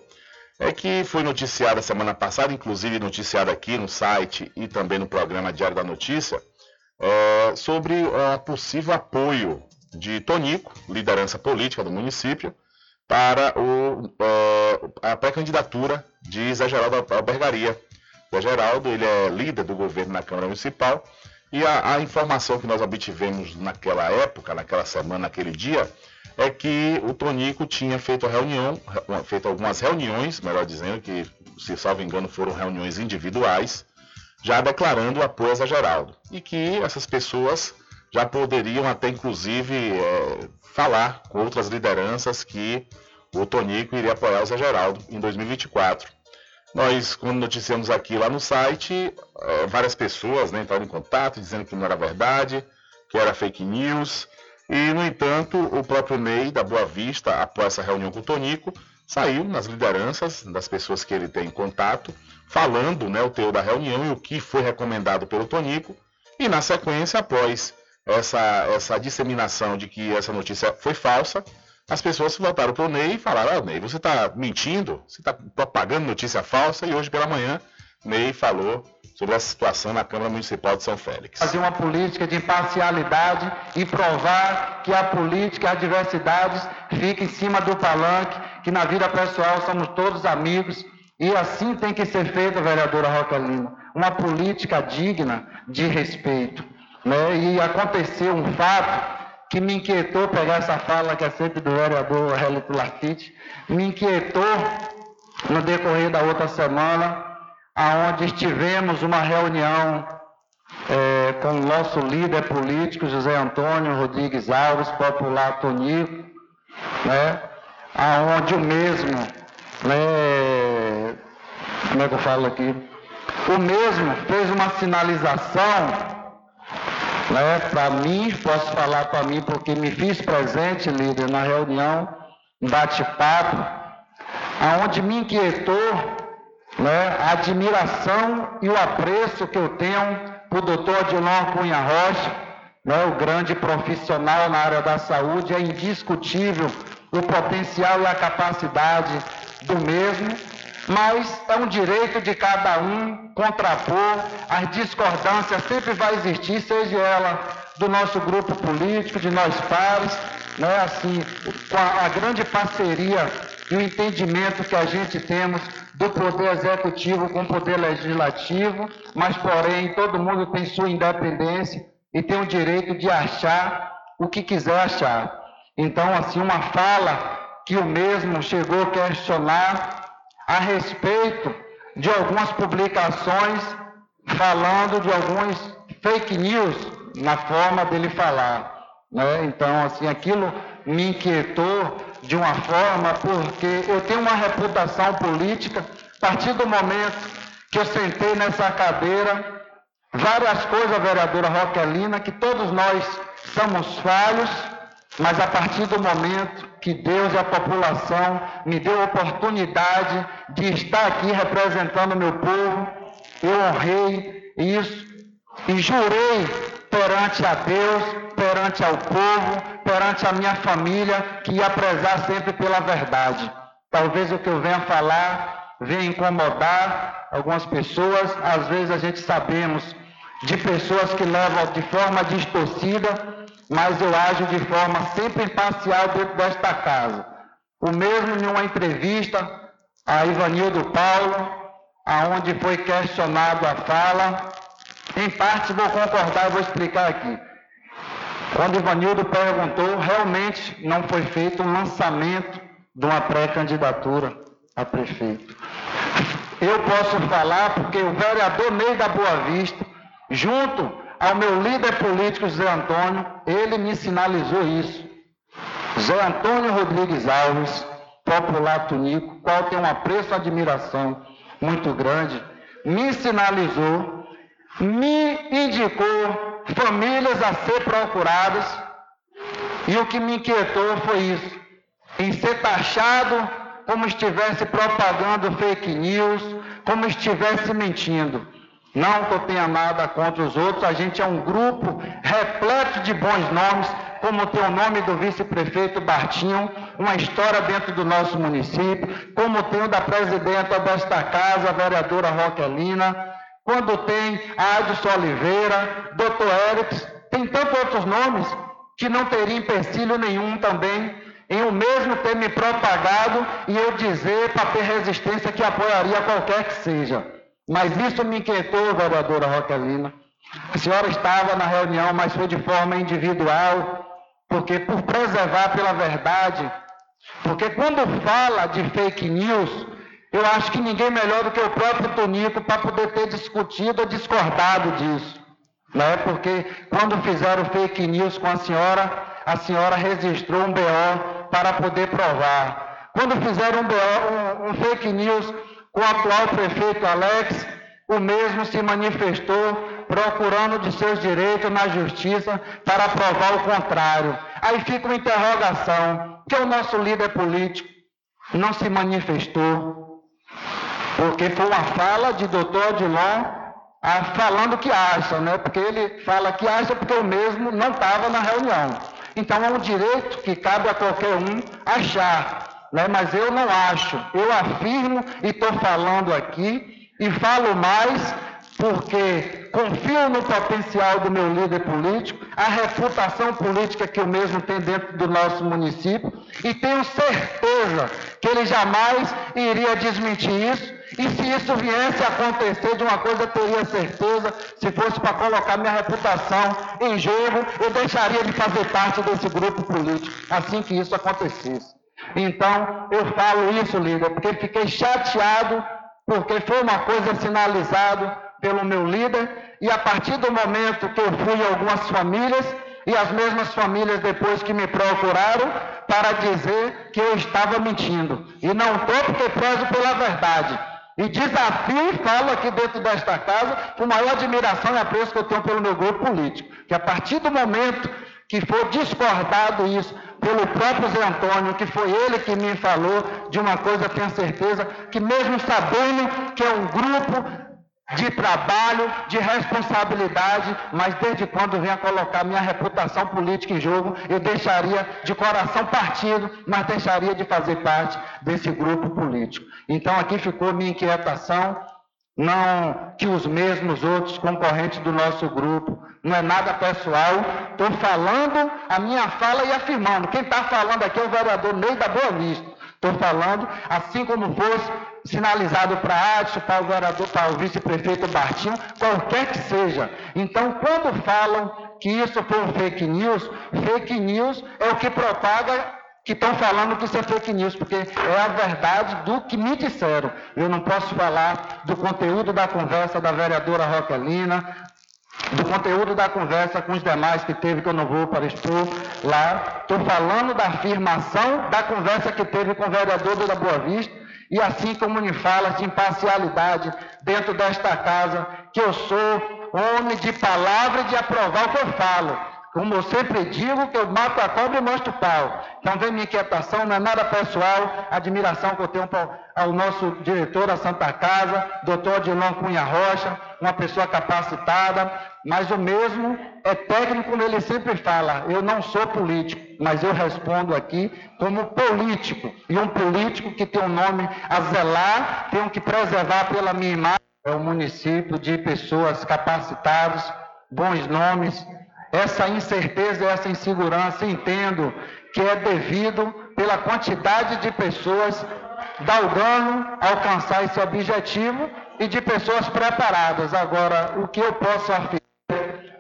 É que foi noticiada semana passada, inclusive noticiada aqui no site e também no programa Diário da Notícia, é, sobre o possível apoio de Tonico, liderança política do município, para o, uh, a pré-candidatura de Zé Geraldo Albergaria. Zé Geraldo ele é líder do governo na Câmara Municipal e a, a, informação que nós obtivemos naquela época, naquela semana, naquele dia, é que o Tonico tinha feito reunião, feito algumas reuniões, melhor dizendo, que, se salvo engano, foram reuniões individuais, já declarando apoio a Geraldo. E que essas pessoas já poderiam até, inclusive, é, falar com outras lideranças que o Tonico iria apoiar o Zé Geraldo em 2024. Nós, quando noticiamos aqui lá no site, eh, várias pessoas né, entraram em contato dizendo que não era verdade, que era fake news. E, no entanto, o próprio Ney da Boa Vista, após essa reunião com o Tonico, saiu nas lideranças das pessoas que ele tem contato, falando né, o teor da reunião e o que foi recomendado pelo Tonico. E, na sequência, após essa, essa disseminação de que essa notícia foi falsa, as pessoas voltaram para o Ney e falaram: ah, Ney, você está mentindo, você está propagando notícia falsa. E hoje pela manhã, Ney falou sobre a situação na Câmara Municipal de São Félix. Fazer uma política de imparcialidade e provar que a política e a diversidade fica em cima do palanque, que na vida pessoal somos todos amigos. E assim tem que ser feita, vereadora Roquelina, uma política digna de respeito. Né? E aconteceu um fato que me inquietou pegar essa fala que é sempre do vereador Helito Latite, me inquietou no decorrer da outra semana, aonde estivemos uma reunião é, com o nosso líder político, José Antônio Rodrigues Alves, popular Tonico, né, aonde o mesmo, né, como é que eu falo aqui, o mesmo fez uma sinalização né, para mim, posso falar para mim, porque me fiz presente, líder, na reunião, bate-papo, aonde me inquietou né, a admiração e o apreço que eu tenho por doutor Adilon Cunha Rocha, né, o grande profissional na área da saúde, é indiscutível o potencial e a capacidade do mesmo, mas é um direito de cada um contrapor, as discordâncias sempre vai existir, seja ela do nosso grupo político, de nós pares, né? assim, com a, a grande parceria e o entendimento que a gente temos do poder executivo com o poder legislativo, mas porém todo mundo tem sua independência e tem o direito de achar o que quiser achar. Então, assim, uma fala que o mesmo chegou a questionar a respeito de algumas publicações falando de alguns fake news na forma dele falar. Né? Então, assim, aquilo me inquietou de uma forma porque eu tenho uma reputação política. A partir do momento que eu sentei nessa cadeira, várias coisas, vereadora Roquelina, que todos nós somos falhos, mas a partir do momento que Deus e a população me deu a oportunidade de estar aqui representando o meu povo, eu honrei isso e jurei perante a Deus, perante ao povo, perante a minha família, que ia prezar sempre pela verdade. Talvez o que eu venha falar venha incomodar algumas pessoas, às vezes a gente sabemos de pessoas que levam de forma distorcida mas eu ajo de forma sempre imparcial dentro desta casa. O mesmo em uma entrevista a Ivanildo Paulo, aonde foi questionado a fala, em parte vou concordar vou explicar aqui. Quando Ivanildo perguntou, realmente não foi feito um lançamento de uma pré-candidatura. a prefeito. Eu posso falar porque o vereador Ney da Boa Vista, junto ao meu líder político Zé Antônio, ele me sinalizou isso. Zé Antônio Rodrigues Alves, popular Tunico, qual tem um apreço e admiração muito grande, me sinalizou, me indicou famílias a ser procuradas, e o que me inquietou foi isso, em ser taxado como estivesse propagando fake news, como estivesse mentindo. Não que eu tenha nada contra os outros, a gente é um grupo repleto de bons nomes, como tem o nome do vice-prefeito Bartinho, uma história dentro do nosso município, como tem o da presidenta desta casa, a vereadora Roquelina, quando tem a Adson Oliveira, doutor Erics, tem tantos outros nomes que não teria empecilho nenhum também em o mesmo ter me propagado e eu dizer para ter resistência que apoiaria qualquer que seja. Mas isso me inquietou, vereadora Roquelina. A senhora estava na reunião, mas foi de forma individual, porque por preservar pela verdade, porque quando fala de fake news, eu acho que ninguém melhor do que o próprio Tonico para poder ter discutido ou discordado disso. Né? Porque quando fizeram fake news com a senhora, a senhora registrou um BO para poder provar. Quando fizeram um, BO, um, um fake news com o atual prefeito Alex, o mesmo se manifestou procurando de seus direitos na justiça para provar o contrário. Aí fica uma interrogação, que o nosso líder político não se manifestou, porque foi uma fala de doutor Odilon ah, falando que acha, né? Porque ele fala que acha porque eu mesmo não estava na reunião. Então é um direito que cabe a qualquer um achar né? mas eu não acho. Eu afirmo e estou falando aqui e falo mais porque confio no potencial do meu líder político, a reputação política que eu mesmo tenho dentro do nosso município e tenho certeza que ele jamais iria desmentir isso. E se isso viesse a acontecer de uma coisa, eu teria certeza, se fosse para colocar minha reputação em jogo, eu deixaria de fazer parte desse grupo político, assim que isso acontecesse. Então, eu falo isso, líder, porque fiquei chateado, porque foi uma coisa sinalizada pelo meu líder, e a partir do momento que eu fui algumas famílias, e as mesmas famílias depois que me procuraram para dizer que eu estava mentindo. E não estou porque prezo pela verdade. E desafio e falo aqui dentro desta casa com maior admiração e apreço que eu tenho pelo meu grupo político. Que a partir do momento que for discordado isso pelo próprio Zé Antônio, que foi ele que me falou de uma coisa, tenho certeza, que mesmo sabendo que é um grupo de trabalho, de responsabilidade, mas desde quando venha colocar minha reputação política em jogo, eu deixaria de coração partido, mas deixaria de fazer parte desse grupo político. Então aqui ficou minha inquietação não que os mesmos outros concorrentes do nosso grupo, não é nada pessoal, estou falando a minha fala e afirmando. Quem está falando aqui é o vereador Ney da Boa Vista. Estou falando, assim como fosse sinalizado para Adson, para o vereador, para o vice-prefeito Bartinho, qualquer que seja. Então, quando falam que isso foi um fake news, fake news é o que propaga que estão falando que isso é fake news, porque é a verdade do que me disseram. Eu não posso falar do conteúdo da conversa da vereadora Roquelina, do conteúdo da conversa com os demais que teve, que eu não vou para expor lá. Estou falando da afirmação da conversa que teve com o vereador da Boa Vista, e assim como me fala de imparcialidade dentro desta casa, que eu sou homem de palavra e de aprovar o que eu falo. Como eu sempre digo, que eu mato a cobra e mostro o pau. Então vem minha inquietação, não é nada pessoal, admiração que eu tenho ao nosso diretor da Santa Casa, doutor Adilon Cunha Rocha, uma pessoa capacitada, mas o mesmo é técnico, como ele sempre fala, eu não sou político, mas eu respondo aqui como político, e um político que tem um nome a zelar, tenho que preservar pela minha imagem, é um município de pessoas capacitadas, bons nomes, essa incerteza, essa insegurança, entendo que é devido pela quantidade de pessoas galgando alcançar esse objetivo e de pessoas preparadas. Agora, o que eu posso afirmar,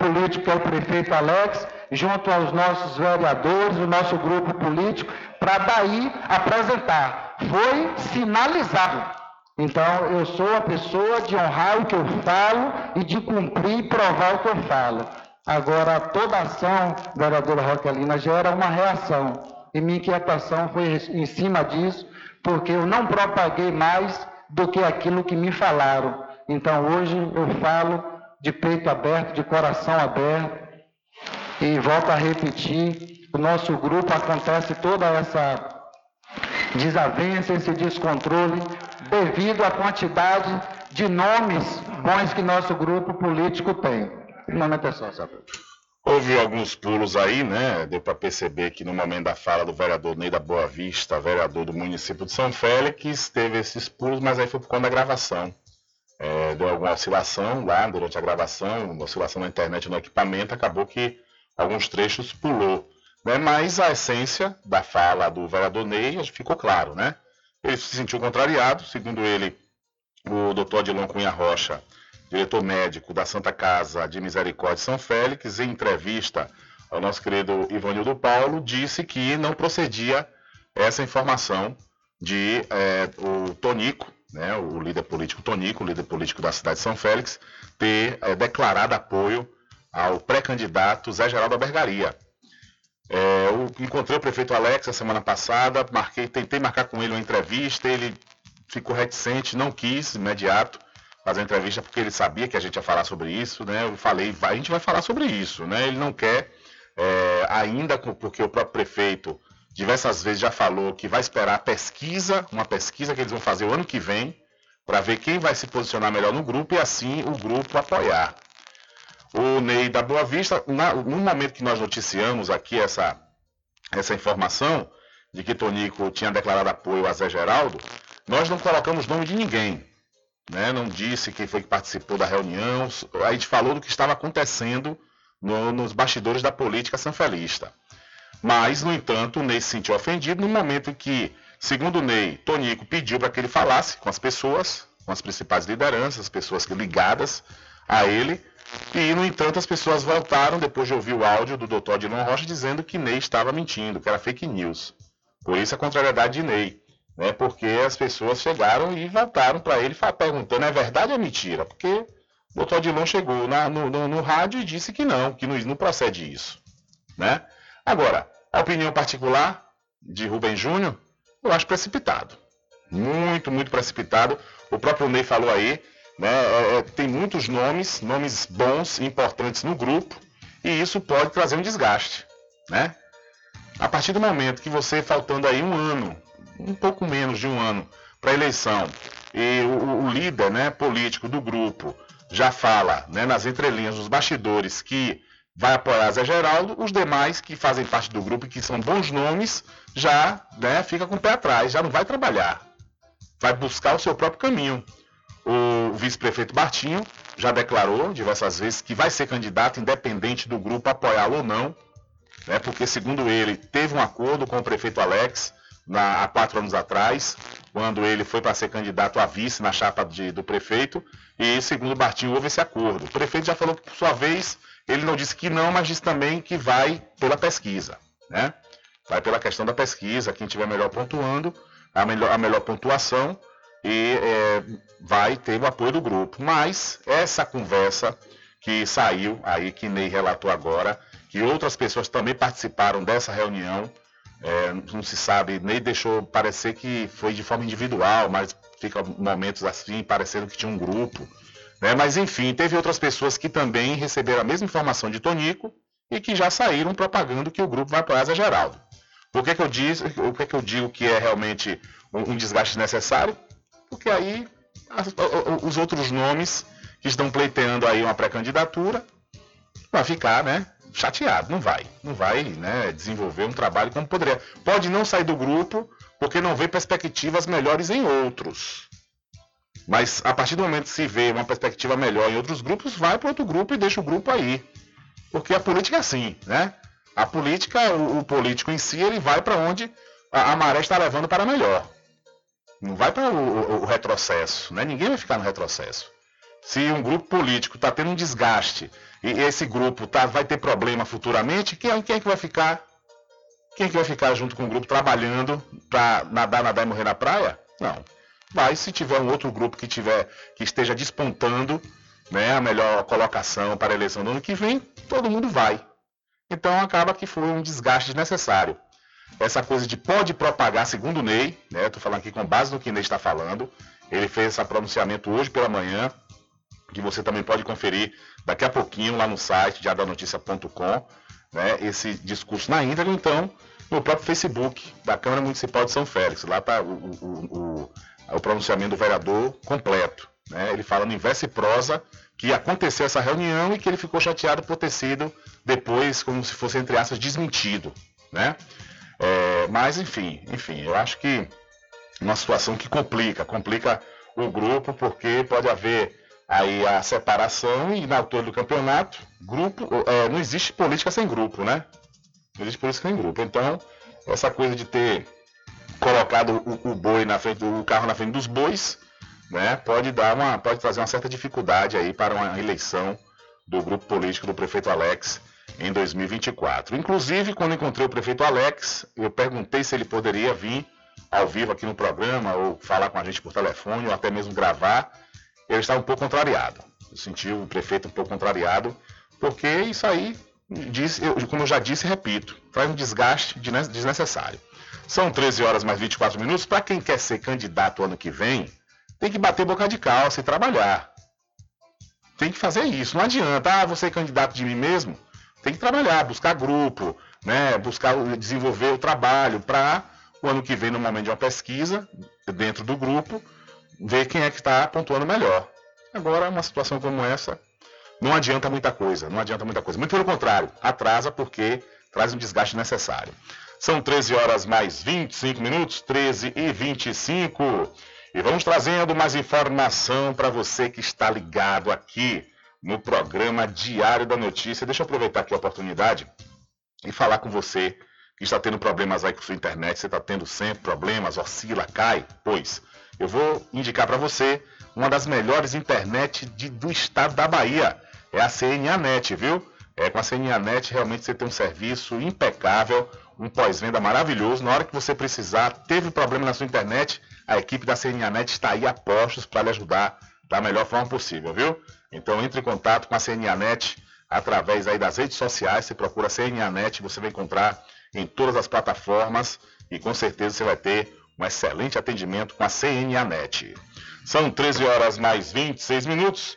político é o prefeito Alex, junto aos nossos vereadores, o nosso grupo político, para daí apresentar foi sinalizado. Então, eu sou a pessoa de honrar o que eu falo e de cumprir e provar o que eu falo. Agora, toda ação, vereadora Roquelina, gera uma reação. E minha inquietação foi em cima disso, porque eu não propaguei mais do que aquilo que me falaram. Então, hoje eu falo de peito aberto, de coração aberto, e volto a repetir: o nosso grupo acontece toda essa desavença, esse descontrole, devido à quantidade de nomes bons que nosso grupo político tem. Um momento só, sabe? Houve alguns pulos aí, né? Deu para perceber que no momento da fala do vereador Ney da Boa Vista, vereador do município de São Félix, teve esses pulos, mas aí foi por conta da gravação. É, deu alguma oscilação lá durante a gravação, uma oscilação na internet no equipamento, acabou que alguns trechos pulou. Né? Mas a essência da fala do vereador Ney ficou claro, né? Ele se sentiu contrariado, segundo ele, o doutor Adilon Cunha Rocha, diretor médico da Santa Casa de Misericórdia São Félix, em entrevista ao nosso querido Ivanildo Paulo, disse que não procedia essa informação de é, o Tonico, né, o líder político Tonico, o líder político da cidade de São Félix, ter é, declarado apoio ao pré-candidato Zé Geraldo Bergaria. É, eu encontrei o prefeito Alex a semana passada, marquei, tentei marcar com ele uma entrevista, ele ficou reticente, não quis imediato fazer a entrevista porque ele sabia que a gente ia falar sobre isso, né? Eu falei, a gente vai falar sobre isso, né? Ele não quer é, ainda porque o próprio prefeito diversas vezes já falou que vai esperar a pesquisa, uma pesquisa que eles vão fazer o ano que vem, para ver quem vai se posicionar melhor no grupo e assim o grupo apoiar o Ney da Boa Vista, na, no momento que nós noticiamos aqui essa, essa informação de que Tonico tinha declarado apoio a Zé Geraldo, nós não colocamos nome de ninguém. Né? Não disse quem foi que participou da reunião, a gente falou do que estava acontecendo no, nos bastidores da política sanfelista. Mas, no entanto, o Ney se sentiu ofendido no momento em que, segundo o Ney, Tonico pediu para que ele falasse com as pessoas, com as principais lideranças, as pessoas ligadas a ele, e, no entanto, as pessoas voltaram depois de ouvir o áudio do Dr. Adilon Rocha dizendo que Ney estava mentindo, que era fake news. Por isso a contrariedade de Ney. Né? Porque as pessoas chegaram e voltaram para ele perguntando: é verdade ou é mentira? Porque o Dr. Adilon chegou na, no, no, no, rádio e disse que não, que não, não procede isso. Né? Agora, a opinião particular de Rubem Júnior, eu acho precipitado. Muito, muito precipitado. O próprio Ney falou aí né? É, é, tem muitos nomes, nomes bons importantes no grupo, e isso pode trazer um desgaste. Né? A partir do momento que você, faltando aí um ano, um pouco menos de um ano para a eleição, e o, o, líder né, político do grupo já fala né, nas entrelinhas, nos bastidores, que vai apoiar Zé Geraldo, os demais que fazem parte do grupo e que são bons nomes, já né, fica com o pé atrás, já não vai trabalhar. Vai buscar o seu próprio caminho. O vice-prefeito Bartinho já declarou diversas vezes que vai ser candidato independente do grupo apoiá-lo ou não, né, porque, segundo ele, teve um acordo com o prefeito Alex na, há quatro anos atrás, quando ele foi para ser candidato a vice na chapa de, do prefeito, e, segundo Bartinho, houve esse acordo. O prefeito já falou que, por sua vez, ele não disse que não, mas disse também que vai pela pesquisa. Né? Vai pela questão da pesquisa, quem tiver melhor pontuando, a melhor, a melhor pontuação e é, vai ter o apoio do grupo. Mas essa conversa que saiu aí, que Ney relatou agora, que outras pessoas também participaram dessa reunião, é, não se sabe, Ney deixou parecer que foi de forma individual, mas fica momentos assim, parecendo que tinha um grupo. Né? Mas enfim, teve outras pessoas que também receberam a mesma informação de Tonico e que já saíram propagando que o grupo vai para Asa Geraldo. Por que, que, eu diz, que, que eu digo que é realmente um, um desgaste necessário? porque aí as, os outros nomes que estão pleiteando aí uma pré-candidatura vai ficar, né, chateado, não vai, não vai, né, desenvolver um trabalho como poderia. Pode não sair do grupo porque não vê perspectivas melhores em outros. Mas a partir do momento que se vê uma perspectiva melhor em outros grupos, vai para outro grupo e deixa o grupo aí. Porque a política é assim, né? A política, o, o político em si, ele vai para onde a, a maré está levando para melhor. Não vai para o, o, o, retrocesso, né? ninguém vai ficar no retrocesso. Se um grupo político está tendo um desgaste e esse grupo tá, vai ter problema futuramente, quem, quem é que vai ficar? Quem que vai ficar junto com o grupo trabalhando para nadar, nadar e morrer na praia? Não. Vai se tiver um outro grupo que tiver que esteja despontando né, a melhor colocação para a eleição do ano que vem, todo mundo vai. Então acaba que foi um desgaste desnecessário. Essa coisa de pode propagar, segundo o Ney, né, estou falando aqui com base no que o Ney está falando, ele fez esse pronunciamento hoje pela manhã, que você também pode conferir daqui a pouquinho lá no site diadanoticia.com, né, esse discurso na íntegra, então, no próprio Facebook da Câmara Municipal de São Félix. Lá está o, o, o, o, pronunciamento do vereador completo. Né, ele fala no inverso e prosa que aconteceu essa reunião e que ele ficou chateado por ter sido depois, como se fosse, entre aspas, desmentido. Né? É, mas, enfim, enfim, eu acho que uma situação que complica, complica o grupo, porque pode haver aí a separação e na altura do campeonato, grupo, é, não existe política sem grupo, né? Não existe política sem grupo. Então, essa coisa de ter colocado o, o boi na frente, o carro na frente dos bois, né, pode dar uma, pode trazer uma certa dificuldade aí para uma eleição do grupo político do prefeito Alex em 2024. Inclusive, quando encontrei o prefeito Alex, eu perguntei se ele poderia vir ao vivo aqui no programa, ou falar com a gente por telefone, ou até mesmo gravar. Ele estava um pouco contrariado. Eu senti o prefeito um pouco contrariado, porque isso aí, como eu já disse e repito, traz um desgaste desnecessário. São 13 horas mais 24 minutos. Para quem quer ser candidato ano que vem, tem que bater boca de calça e trabalhar. Tem que fazer isso. Não adianta, ah, você é candidato de mim mesmo. Tem que trabalhar, buscar grupo, né, buscar desenvolver o trabalho para o ano que vem, no momento de uma pesquisa, dentro do grupo, ver quem é que está pontuando melhor. Agora, uma situação como essa, não adianta muita coisa, não adianta muita coisa. Muito pelo contrário, atrasa porque traz um desgaste necessário. São 13 horas mais 25 minutos, 13 e 25. E vamos trazendo mais informação para você que está ligado aqui no programa Diário da Notícia. Deixa eu aproveitar aqui a oportunidade e falar com você que está tendo problemas aí com sua internet. Você está tendo sempre problemas, oscila, cai? Pois, eu vou indicar para você uma das melhores internet de, do estado da Bahia. É a CNAnet, viu? É, com a CNAnet realmente você tem um serviço impecável, um pós-venda maravilhoso. Na hora que você precisar, teve problema na sua internet, a equipe da CNAnet está aí a postos para lhe ajudar da melhor forma possível, viu? Então entre em contato com a CNAnet através aí das redes sociais, você procura CNAnet, você vai encontrar em todas as plataformas e com certeza você vai ter um excelente atendimento com a CNAnet. São 13 horas mais 26 minutos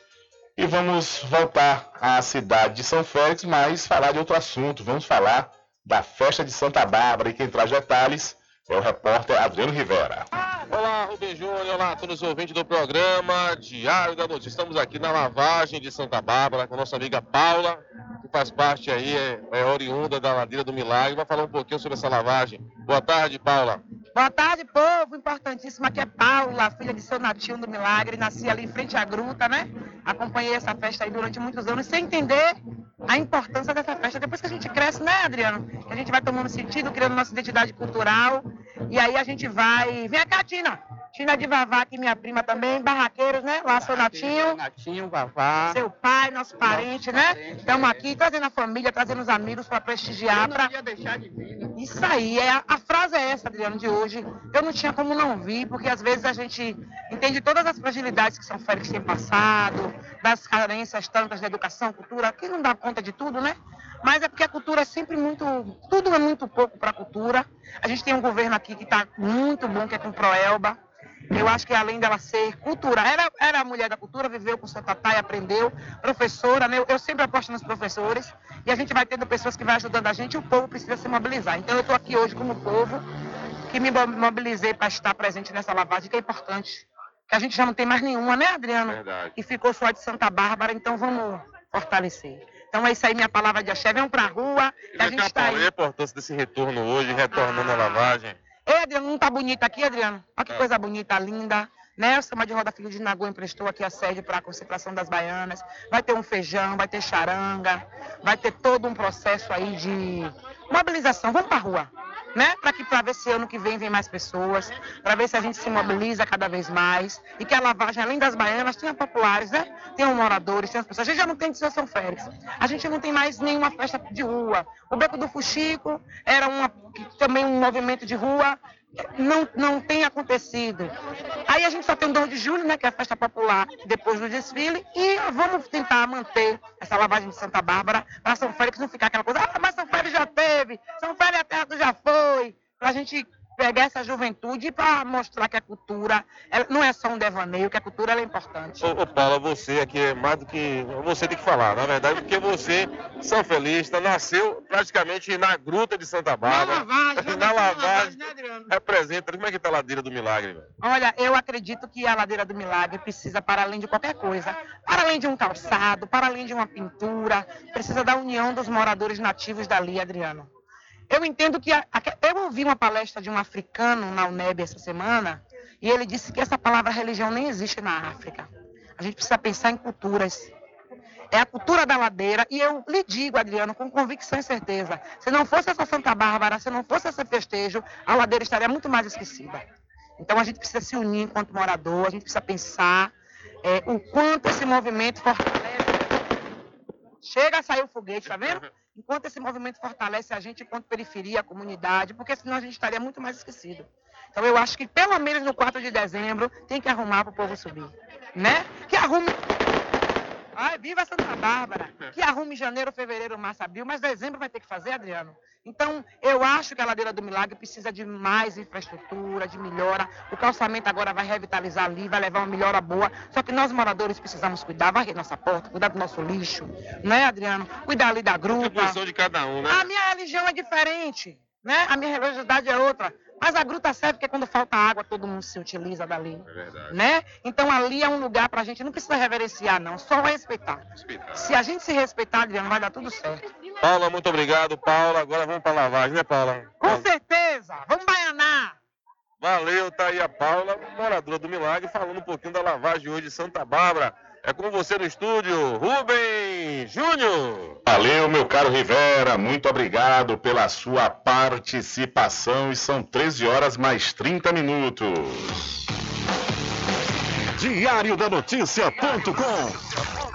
e vamos voltar à cidade de São Félix, mas falar de outro assunto. Vamos falar da festa de Santa Bárbara e quem traz detalhes é o repórter Adriano Rivera. Olá, Rubem Júnior, olá a todos os ouvintes do programa Diário da Notícia. Estamos aqui na lavagem de Santa Bárbara com a nossa amiga Paula, que faz parte aí, é, é oriunda da Ladeira do Milagre. Vai falar um pouquinho sobre essa lavagem. Boa tarde, Paula. Boa tarde, povo. Importantíssima aqui é Paula, filha de São Natinho do Milagre. Nasci ali em frente à gruta, né? Acompanhei essa festa aí durante muitos anos sem entender a importância dessa festa. Depois que a gente cresce, né, Adriano? Que a gente vai tomando sentido, criando nossa identidade cultural. E aí a gente vai. Vem cá, Tina. Tina de Vavá, aqui minha prima também, barraqueiros, né? Lá, seu Natinho. Natinho, Vavá. Seu pai, nosso parente, nosso né? Parente, Estamos é. aqui trazendo a família, trazendo os amigos para prestigiar. Eu não pra... deixar de vir. Né? Isso aí, é, a frase é essa, Adriano, de hoje. Eu não tinha como não vir, porque às vezes a gente entende todas as fragilidades que São Félix tem passado, das carências tantas de educação, cultura, que não dá conta de tudo, né? Mas é porque a cultura é sempre muito. Tudo é muito pouco para a cultura. A gente tem um governo aqui que está muito bom, que é com Proelba eu acho que além dela ser cultura, era, era a mulher da cultura, viveu com seu papai, aprendeu, professora, né? eu sempre aposto nos professores, e a gente vai tendo pessoas que vão ajudando a gente e o povo precisa se mobilizar. Então eu estou aqui hoje como povo, que me mobilizei para estar presente nessa lavagem, que é importante. Que a gente já não tem mais nenhuma, né, Adriano? Verdade. E ficou só de Santa Bárbara, então vamos fortalecer. Então é isso aí, minha palavra de axé. Vem pra rua, que a gente está aí. a importância desse retorno hoje, retornando ah. a lavagem? Ei, Adriano, não tá bonito aqui, Adriano? Olha que é. coisa bonita, linda. O Samba de Roda Filho de Nagô emprestou aqui a sede para a concentração das baianas. Vai ter um feijão, vai ter charanga, vai ter todo um processo aí de mobilização. Vamos para a rua, né? Para que para ver se ano que vem vem mais pessoas, para ver se a gente se mobiliza cada vez mais e que a lavagem, além das baianas, tenha populares, né? Tenha moradores, tenha as pessoas. A gente já não tem São Félix. A gente não tem mais nenhuma festa de rua. O Beco do Fuxico era uma, também um movimento de rua não, não tem acontecido. Aí a gente só tem o 2 de julho, né, que é a festa popular, depois do desfile, e vamos tentar manter essa lavagem de Santa Bárbara para São Félix não ficar aquela coisa, ah, mas São Félix já teve, São Félix a terra já foi, para a gente pegar essa juventude para mostrar que a cultura ela não é só um devaneio, que a cultura é importante. Ô, ô Paula, você aqui é mais do que. Você tem que falar, na verdade, porque você, São Felista, nasceu praticamente na gruta de Santa Bárbara. Na lavagem, na lavagem. né, Adriano? Representa. Como é que tá a ladeira do milagre, velho? Olha, eu acredito que a Ladeira do Milagre precisa, para além de qualquer coisa, para além de um calçado, para além de uma pintura, precisa da união dos moradores nativos dali, Adriano. Eu entendo que. A, a, eu ouvi uma palestra de um africano na UNEB essa semana, e ele disse que essa palavra religião nem existe na África. A gente precisa pensar em culturas. É a cultura da ladeira, e eu lhe digo, Adriano, com convicção e certeza: se não fosse essa Santa Bárbara, se não fosse esse festejo, a ladeira estaria muito mais esquecida. Então a gente precisa se unir enquanto morador, a gente precisa pensar é, o quanto esse movimento fortalece. Chega a sair o foguete, tá vendo? Enquanto esse movimento fortalece a gente enquanto periferia, comunidade, porque senão a gente estaria muito mais esquecido. Então eu acho que pelo menos no 4 de dezembro tem que arrumar para o povo subir. Né? Que arrume. Ai, viva Santa Bárbara! Que arrume janeiro, fevereiro, março, abril, mas dezembro vai ter que fazer, Adriano. Então, eu acho que a Ladeira do Milagre precisa de mais infraestrutura, de melhora. O calçamento agora vai revitalizar ali, vai levar uma melhora boa. Só que nós, moradores, precisamos cuidar, varrer nossa porta, cuidar do nosso lixo, né, Adriano? Cuidar ali da gruta. A de cada um, né? A minha religião é diferente, né? A minha religiosidade é outra. Mas a gruta serve porque quando falta água, todo mundo se utiliza dali. É verdade. Né? Então ali é um lugar pra gente, não precisa reverenciar, não, só respeitar. Se a gente se respeitar, Adriano, vai dar tudo certo. Paula, muito obrigado. Paula, agora vamos pra lavagem, né, Paula? Com certeza! Vamos baianar! Valeu, tá aí a Paula, moradora do Milagre, falando um pouquinho da lavagem hoje de Santa Bárbara. É com você no estúdio, Rubem Júnior. Valeu, meu caro Rivera, muito obrigado pela sua participação. E são 13 horas mais 30 minutos. Diário da Notícia.com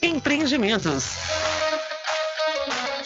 Empreendimentos.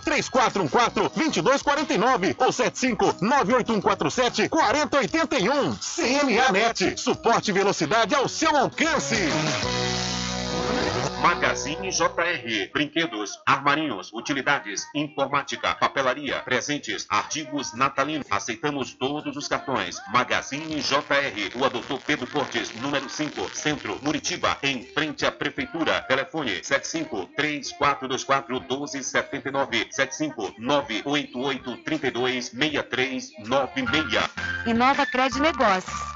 3414 2249 ou 75 98147 4081. CNAnet, suporte e velocidade ao seu alcance. Magazine JR. Brinquedos, armarinhos, utilidades, informática, papelaria, presentes, artigos natalinos. Aceitamos todos os cartões. Magazine JR. Rua Doutor Pedro Cortes, número 5, Centro, Muritiba, em frente à Prefeitura. Telefone 75 3424 1279 75 988 32 6396. Inova Crédito Negócios.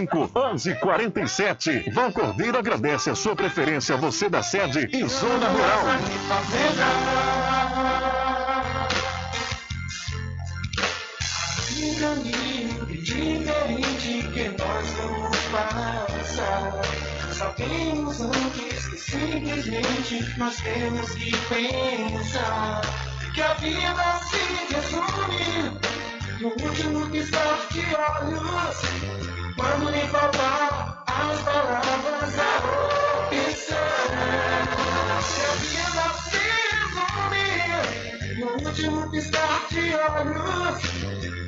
1147. Val Cordeiro agradece a sua preferência, você da sede e Zona Rural. Um caminho diferente que nós vamos passar. Sabemos antes que simplesmente nós temos que pensar que a vida se resume no último piscar de olhos. Quando me faltar as palavras, a opção. Vida se resumir no último piscar de olhos.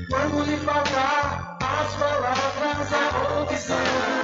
Quando lhe faltar as palavras, a opção.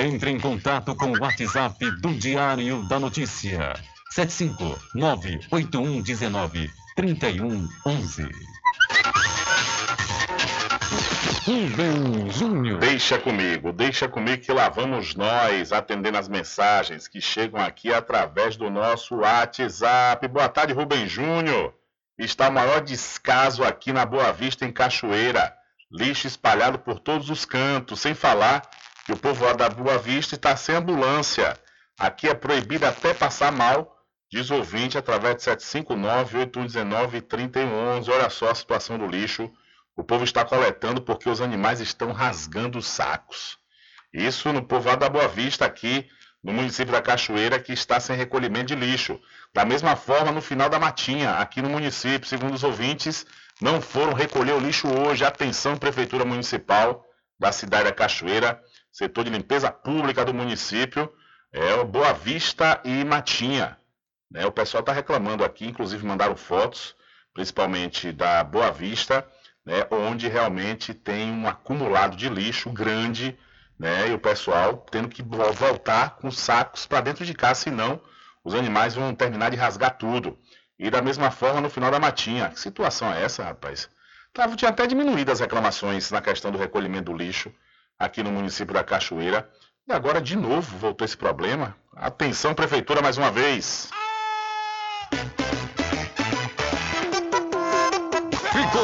Entre em contato com o WhatsApp do Diário da Notícia. 759-8119-3111. Rubem Júnior. Deixa comigo, deixa comigo que lá vamos nós atendendo as mensagens que chegam aqui através do nosso WhatsApp. Boa tarde, Rubem Júnior. Está o maior descaso aqui na Boa Vista, em Cachoeira. Lixo espalhado por todos os cantos, sem falar que o povoado da Boa Vista está sem ambulância. Aqui é proibido até passar mal, diz ouvinte através de 759-8119-3111. Olha só a situação do lixo. O povo está coletando porque os animais estão rasgando os sacos. Isso no povoado da Boa Vista, aqui no município da Cachoeira, que está sem recolhimento de lixo. Da mesma forma, no final da Matinha, aqui no município, segundo os ouvintes, não foram recolher o lixo hoje. Atenção, Prefeitura Municipal da cidade da Cachoeira setor de limpeza pública do município, é o Boa Vista e Matinha. Né? O pessoal está reclamando aqui, inclusive mandaram fotos, principalmente da Boa Vista, né, onde realmente tem um acumulado de lixo grande, né, e o pessoal tendo que voltar com sacos para dentro de casa, senão os animais vão terminar de rasgar tudo. E da mesma forma no final da matinha. Que situação é essa, rapaz? Tava, tinha até diminuído as reclamações na questão do recolhimento do lixo aqui no município da Cachoeira. E agora de novo voltou esse problema. Atenção, prefeitura, mais uma vez.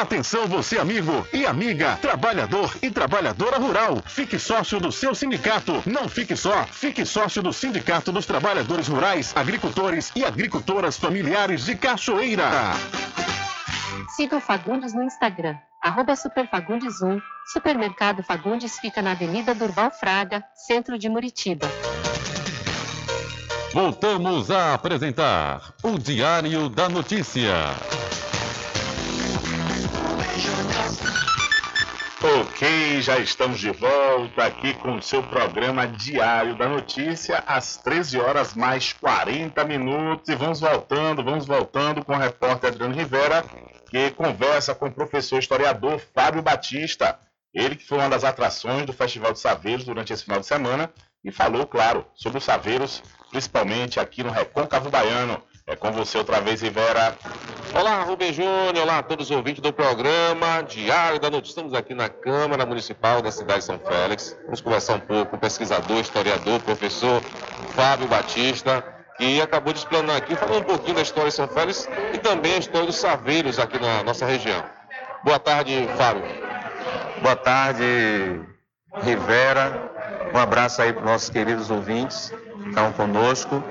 Atenção você amigo e amiga, trabalhador e trabalhadora rural. Fique sócio do seu sindicato. Não fique só, fique sócio do Sindicato dos Trabalhadores Rurais, Agricultores e Agricultoras Familiares de Cachoeira. Siga o Fagundes no Instagram, arroba Superfagundes1. Supermercado Fagundes fica na Avenida Durval Fraga, centro de Muritiba. Voltamos a apresentar o Diário da Notícia. Ok, já estamos de volta aqui com o seu programa Diário da Notícia, às 13 horas mais 40 minutos. E vamos voltando, vamos voltando com o repórter Adriano Rivera, que conversa com o professor historiador Fábio Batista. Ele que foi uma das atrações do Festival de Saveiros durante esse final de semana e falou, claro, sobre os saveiros, principalmente aqui no Recôncavo Baiano. É com você outra vez, Rivera. Olá, Rubem Júnior, olá a todos os ouvintes do programa Diário da Notícia. Estamos aqui na Câmara Municipal da cidade de São Félix. Vamos conversar um pouco com o pesquisador, historiador, professor Fábio Batista, que acabou de explanar aqui, falando um pouquinho da história de São Félix e também a história dos saveiros aqui na nossa região. Boa tarde, Fábio. Boa tarde, Rivera. Um abraço aí para os nossos queridos ouvintes que estão conosco.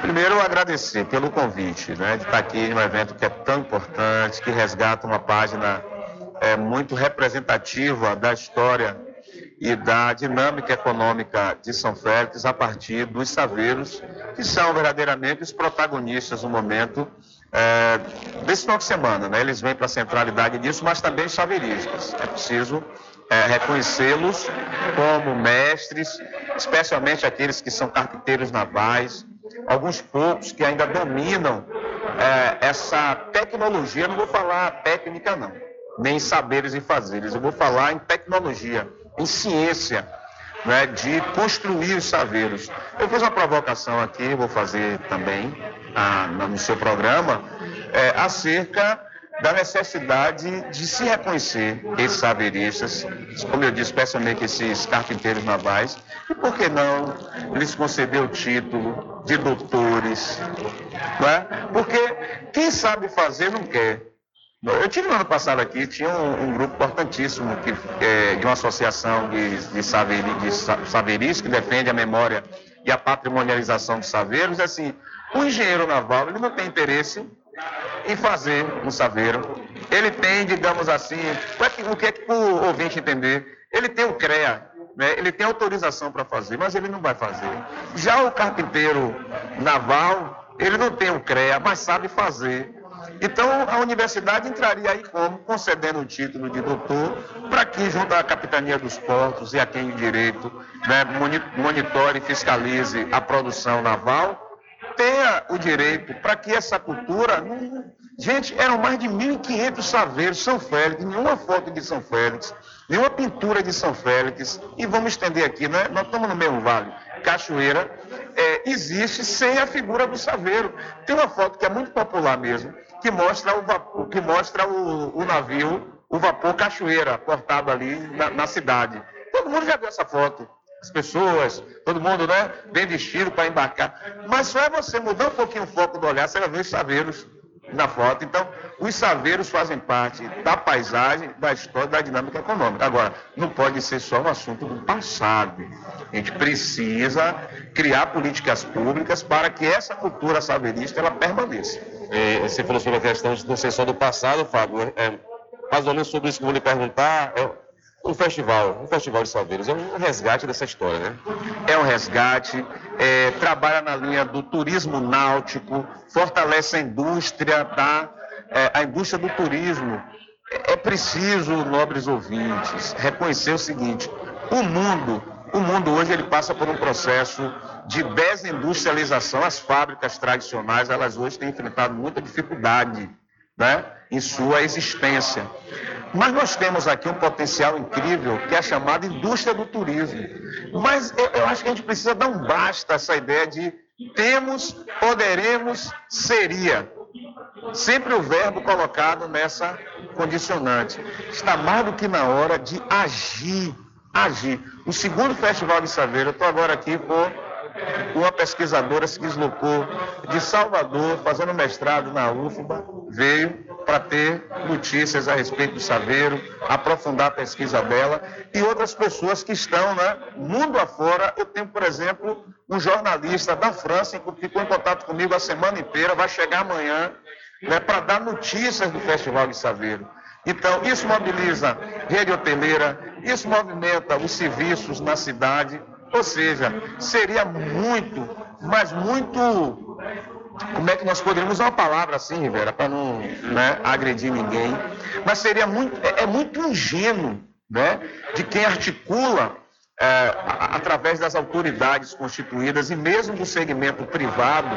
Primeiro, agradecer pelo convite, né, de estar aqui num evento que é tão importante, que resgata uma página é, muito representativa da história e da dinâmica econômica de São Félix a partir dos saveiros, que são verdadeiramente os protagonistas no momento é, desse final de semana. Né? Eles vêm para a centralidade disso, mas também os saveiristas. É preciso é, reconhecê-los como mestres, especialmente aqueles que são carpinteiros navais, alguns poucos que ainda dominam é, essa tecnologia. Não vou falar técnica, não, nem saberes e fazeres. Eu vou falar em tecnologia, em ciência, né, de construir os saveiros. Eu fiz uma provocação aqui, vou fazer também ah, no seu programa, é, acerca da necessidade de se reconhecer esses saveristas, como eu disse, especialmente esses carpinteiros navais, e por que não lhes conceder o título de doutores, não é? Porque quem sabe fazer não quer. Eu tive no ano passado aqui, tinha um, um grupo importantíssimo que, é, de uma associação de, de, saveri, de saveris que defende a memória e a patrimonialização dos saveiros. Assim, o engenheiro naval ele não tem interesse em fazer um saveiro. Ele tem, digamos assim, o que é que o ouvinte entender? Ele tem o CREA, né? ele tem autorização para fazer, mas ele não vai fazer. Já o carpinteiro naval, ele não tem o CREA, mas sabe fazer. Então, a universidade entraria aí como? Concedendo o título de doutor, para que, junto à Capitania dos Portos e a quem de direito, né, monitore e fiscalize a produção naval, tenha o direito para que essa cultura. Gente, eram mais de 1.500 saveiros, São Félix, nenhuma foto de São Félix, nenhuma pintura de São Félix, e vamos estender aqui, né? Nós estamos no mesmo vale. Cachoeira é, existe sem a figura do saveiro. Tem uma foto que é muito popular mesmo, que mostra o, vapor, que mostra o, o navio, o vapor Cachoeira, portado ali na, na, cidade. Todo mundo já viu essa foto. As pessoas, todo mundo, né, bem vestido para embarcar. Mas só é você mudar um pouquinho o foco do olhar, você vai ver os saveiros na foto. Então, os saveiros fazem parte da paisagem, da história, da dinâmica econômica. Agora, não pode ser só um assunto do passado. A gente precisa criar políticas públicas para que essa cultura saverista ela permaneça. E você falou sobre a questão de não ser só do passado, Fábio. É, mais ou menos sobre isso que eu vou lhe perguntar. É, um festival, um festival de saveiros, é um resgate dessa história, né? É um resgate, é, trabalha na linha do turismo náutico, fortalece a indústria, tá? É, a indústria do turismo. É preciso, nobres ouvintes, reconhecer o seguinte: o mundo, o mundo hoje ele passa por um processo de desindustrialização. As fábricas tradicionais, elas hoje têm enfrentado muita dificuldade, né? em sua existência. Mas nós temos aqui um potencial incrível que é a chamada indústria do turismo. Mas eu, eu acho que a gente precisa dar um basta essa ideia de temos, poderemos, seria. Sempre o verbo colocado nessa condicionante. Está mais do que na hora de agir. Agir. O segundo Festival de Saveiro, eu estou agora aqui com uma pesquisadora se deslocou de Salvador, fazendo mestrado na UFBA, veio para ter notícias a respeito do Saveiro, aprofundar a pesquisa dela e outras pessoas que estão, né, mundo afora. Eu tenho, por exemplo, um jornalista da França que ficou em contato comigo a semana inteira, vai chegar amanhã, né, para dar notícias do Festival de Saveiro. Então, isso mobiliza rede hoteleira, isso movimenta os serviços na cidade, ou seja, seria muito, mas muito como é que nós poderíamos usar uma palavra assim, Rivera, para não né, agredir ninguém, mas seria muito, é, é muito ingênuo né, de quem articula é, através das autoridades constituídas e mesmo do segmento privado,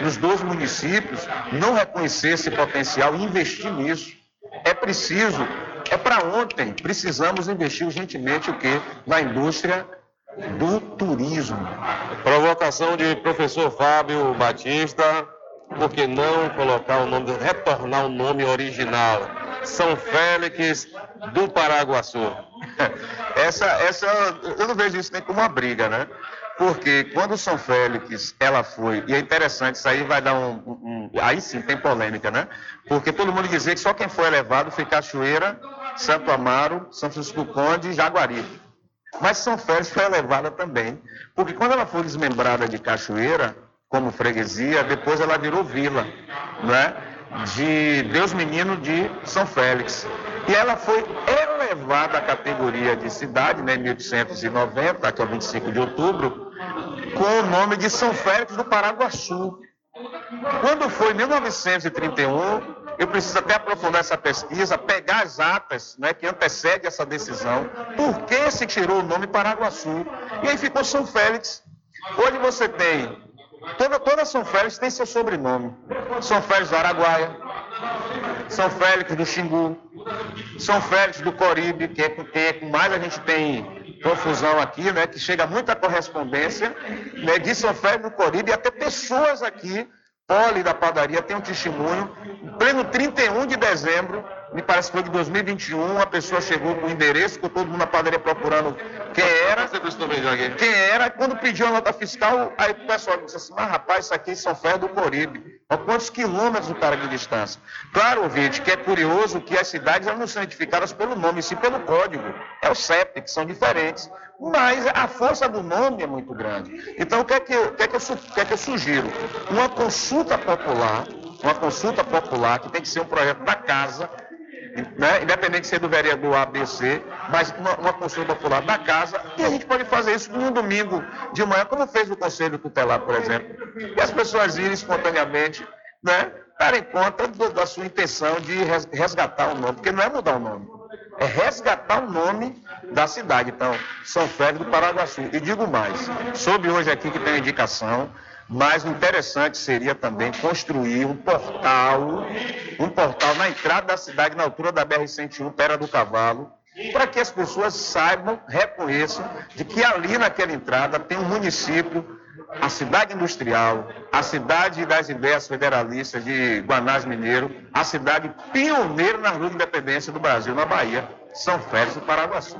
nos dois municípios, não reconhecer esse potencial e investir nisso. É preciso, é para ontem, precisamos investir urgentemente o quê? Na indústria do turismo. Provocação de professor Fábio Batista, por que não colocar o nome, retornar o nome original? São Félix do Paraguaçu. Essa, essa, eu não vejo isso nem como uma briga, né? Porque quando São Félix ela foi, e é interessante, isso aí vai dar um, um, Aí sim tem polêmica, né? Porque todo mundo dizia que só quem foi elevado foi Cachoeira, Santo Amaro, São Francisco Conde e Jaguaribe. Mas São Félix foi elevada também, porque quando ela foi desmembrada de Cachoeira, como freguesia, depois ela virou vila, né? de Deus Menino de São Félix. E ela foi elevada à categoria de cidade, né, em 1890, que é o 25 de outubro, com o nome de São Félix do Paraguaçu. Quando foi em 1931, eu preciso até aprofundar essa pesquisa, pegar as atas né, que antecedem essa decisão, por que se tirou o nome Paraguaçu. E aí ficou São Félix. Hoje você tem, toda, toda São Félix tem seu sobrenome. São Félix do Araguaia, São Félix do Xingu, São Félix do Coribe, que é com quem é mais a gente tem confusão aqui, né, que chega muita correspondência né, de São Félix do Coribe, e até pessoas aqui Poli da padaria tem um testemunho. Em pleno 31 de dezembro, me parece que foi de 2021, uma pessoa chegou com o endereço, com todo mundo na padaria procurando quem era. Quem era, quando pediu a nota fiscal, aí o pessoal disse assim, mas rapaz, isso aqui é São Fé do Coribe. A quantos quilômetros o cara de distância? Claro, ouvinte, que é curioso que as cidades não são identificadas pelo nome, sim pelo código. É o CEP, que são diferentes. Mas a força do nome é muito grande. Então, o que é que, o que, é que, eu, o que, é que eu sugiro? Uma consulta popular, uma consulta popular, que tem que ser um projeto da casa, né? independente de ser do vereador ABC, mas uma, uma, consulta popular da casa, e a gente pode fazer isso num domingo de manhã, como fez o Conselho Tutelar, por exemplo. E as pessoas irem espontaneamente, né? darem conta do, da sua intenção de resgatar o nome, porque não é mudar o nome, é resgatar o nome da cidade. Então, São Félix do Paraguaçu. E digo mais, soube hoje aqui que tem uma indicação mas o interessante seria também construir um portal, um portal na entrada da cidade, na altura da BR-101, Pera do Cavalo, para que as pessoas saibam, reconheçam de que ali naquela entrada tem um município, a cidade industrial, a cidade das ideias federalistas de Guanás Mineiro, a cidade pioneira na rua de independência do Brasil, na Bahia, São Félix do Paraguaçu.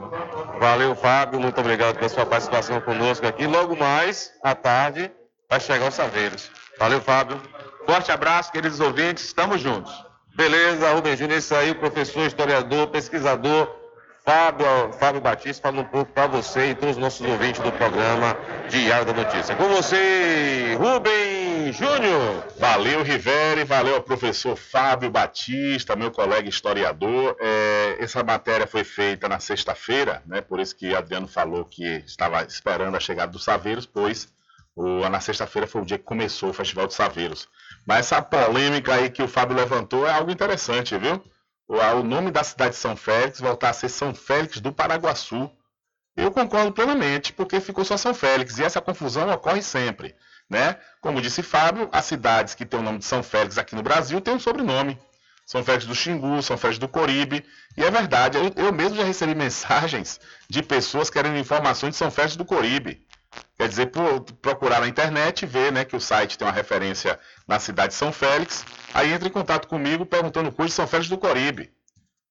Valeu, Fábio, muito obrigado pela sua participação conosco aqui. Logo mais, à tarde, vai chegar os Saveiros. Valeu, Fábio. Forte abraço, queridos ouvintes. Estamos juntos. Beleza, Rubem Júnior, isso aí, professor, historiador, pesquisador, Fábio, Fábio Batista, falando um pouco para você e todos os nossos ouvintes do programa Diário da Notícia. Com você, Rubem Júnior. Valeu, Rivere, valeu ao professor Fábio Batista, meu colega historiador. É, essa matéria foi feita na sexta-feira, né? Por isso que Adriano falou que estava esperando a chegada dos Saveiros, pois o, na sexta-feira foi o dia que começou o Festival de Saveiros. Mas essa polêmica aí que o Fábio levantou é algo interessante, viu? O, o nome da cidade de São Félix voltar a ser São Félix do Paraguaçu. Eu concordo plenamente, porque ficou só São Félix e essa confusão ocorre sempre. Né? Como disse Fábio, as cidades que têm o nome de São Félix aqui no Brasil têm um sobrenome. São Félix do Xingu, São Félix do Coribe. E é verdade, eu, eu mesmo já recebi mensagens de pessoas querendo informações de São Félix do Coribe. Quer dizer, procurar na internet, ver né, que o site tem uma referência na cidade de São Félix, aí entra em contato comigo perguntando o curso de São Félix do Coribe.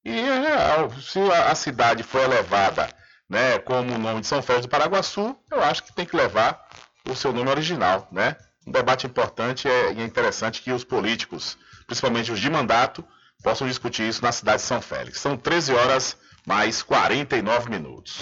E é real, se a, cidade foi elevada né, como o nome de São Félix do Paraguaçu, eu acho que tem que levar o seu nome original. Né? Um debate importante é, e é interessante que os políticos, principalmente os de mandato, possam discutir isso na cidade de São Félix. São 13 horas mais 49 minutos.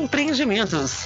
Empreendimentos.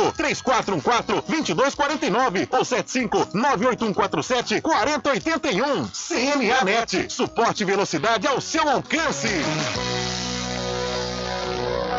3414 2249 ou 75 98147 4081. CNA Net, suporte velocidade ao seu alcance.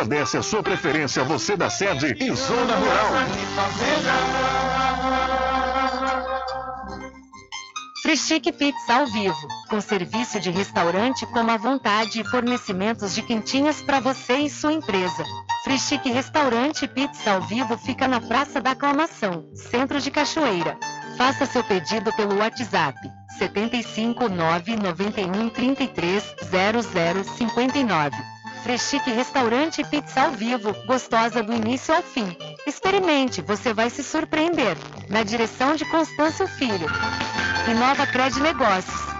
agradece a sua preferência, você da sede e Zona Rural. Frischique Pizza ao vivo, com serviço de restaurante como à vontade e fornecimentos de quentinhas para você e sua empresa. Frischique Restaurante Pizza ao vivo fica na Praça da Aclamação, Centro de Cachoeira. Faça seu pedido pelo WhatsApp 75 991 33 0059. Freschique Restaurante Pizza ao Vivo, gostosa do início ao fim. Experimente, você vai se surpreender. Na direção de Constâncio Filho. Inova Cred Negócios.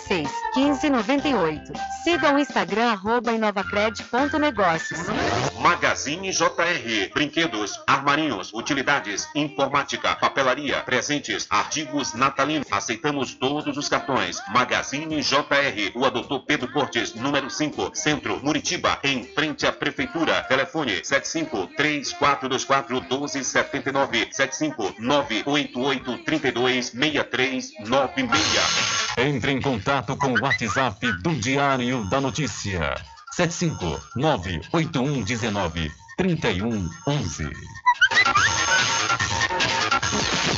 86 15 98. Siga o Instagram arroba inovacred.negócios. Magazine JR. Brinquedos, armarinhos, utilidades, informática, papelaria, presentes, artigos natalinos. Aceitamos todos os cartões. Magazine JR. O Doutor Pedro Cortes, número 5, Centro, Muritiba, em frente à Prefeitura. Telefone 75 3424 1279 75 988 32 6396. Entre em contato com o WhatsApp do Diário da Notícia. 759-8119-3111.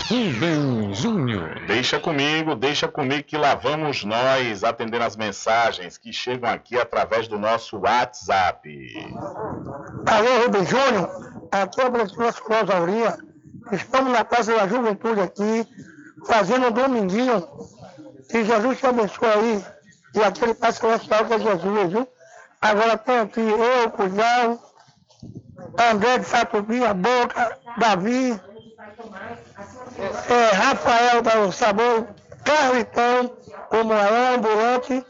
Rubem Júnior. Deixa comigo, deixa comigo que lá vamos nós atendendo as mensagens que chegam aqui através do nosso WhatsApp. Alô, Rubem Júnior, aqui é o Brasil Clóvis Aurinha. Estamos na Praça da Juventude aqui, fazendo um dominguinho. Que Jesus te abençoe aí. E aquele Pai Celestial que é Jesus, viu? Agora tem aqui eu, Cujão, André de Satubinha, Boca, Davi, é, Rafael da Sabor, Carlitão, o Moelão Ambulante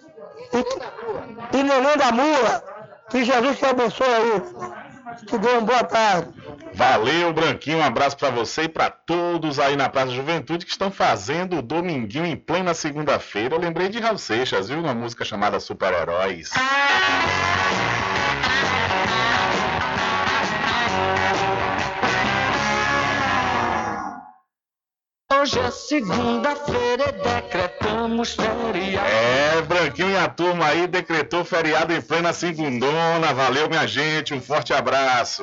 e, e Neném da Mula. Que Jesus te abençoe aí. Uma boa tarde. Valeu, Branquinho. Um abraço pra você e pra todos aí na Praça da Juventude que estão fazendo o dominguinho em plena segunda-feira. Eu lembrei de Raul Seixas, viu? Uma música chamada Super-Heróis. Hoje é segunda-feira e decretamos feriado. É, Branquinho e a turma aí decretou feriado em plena segundona. Valeu, minha gente. Um forte abraço.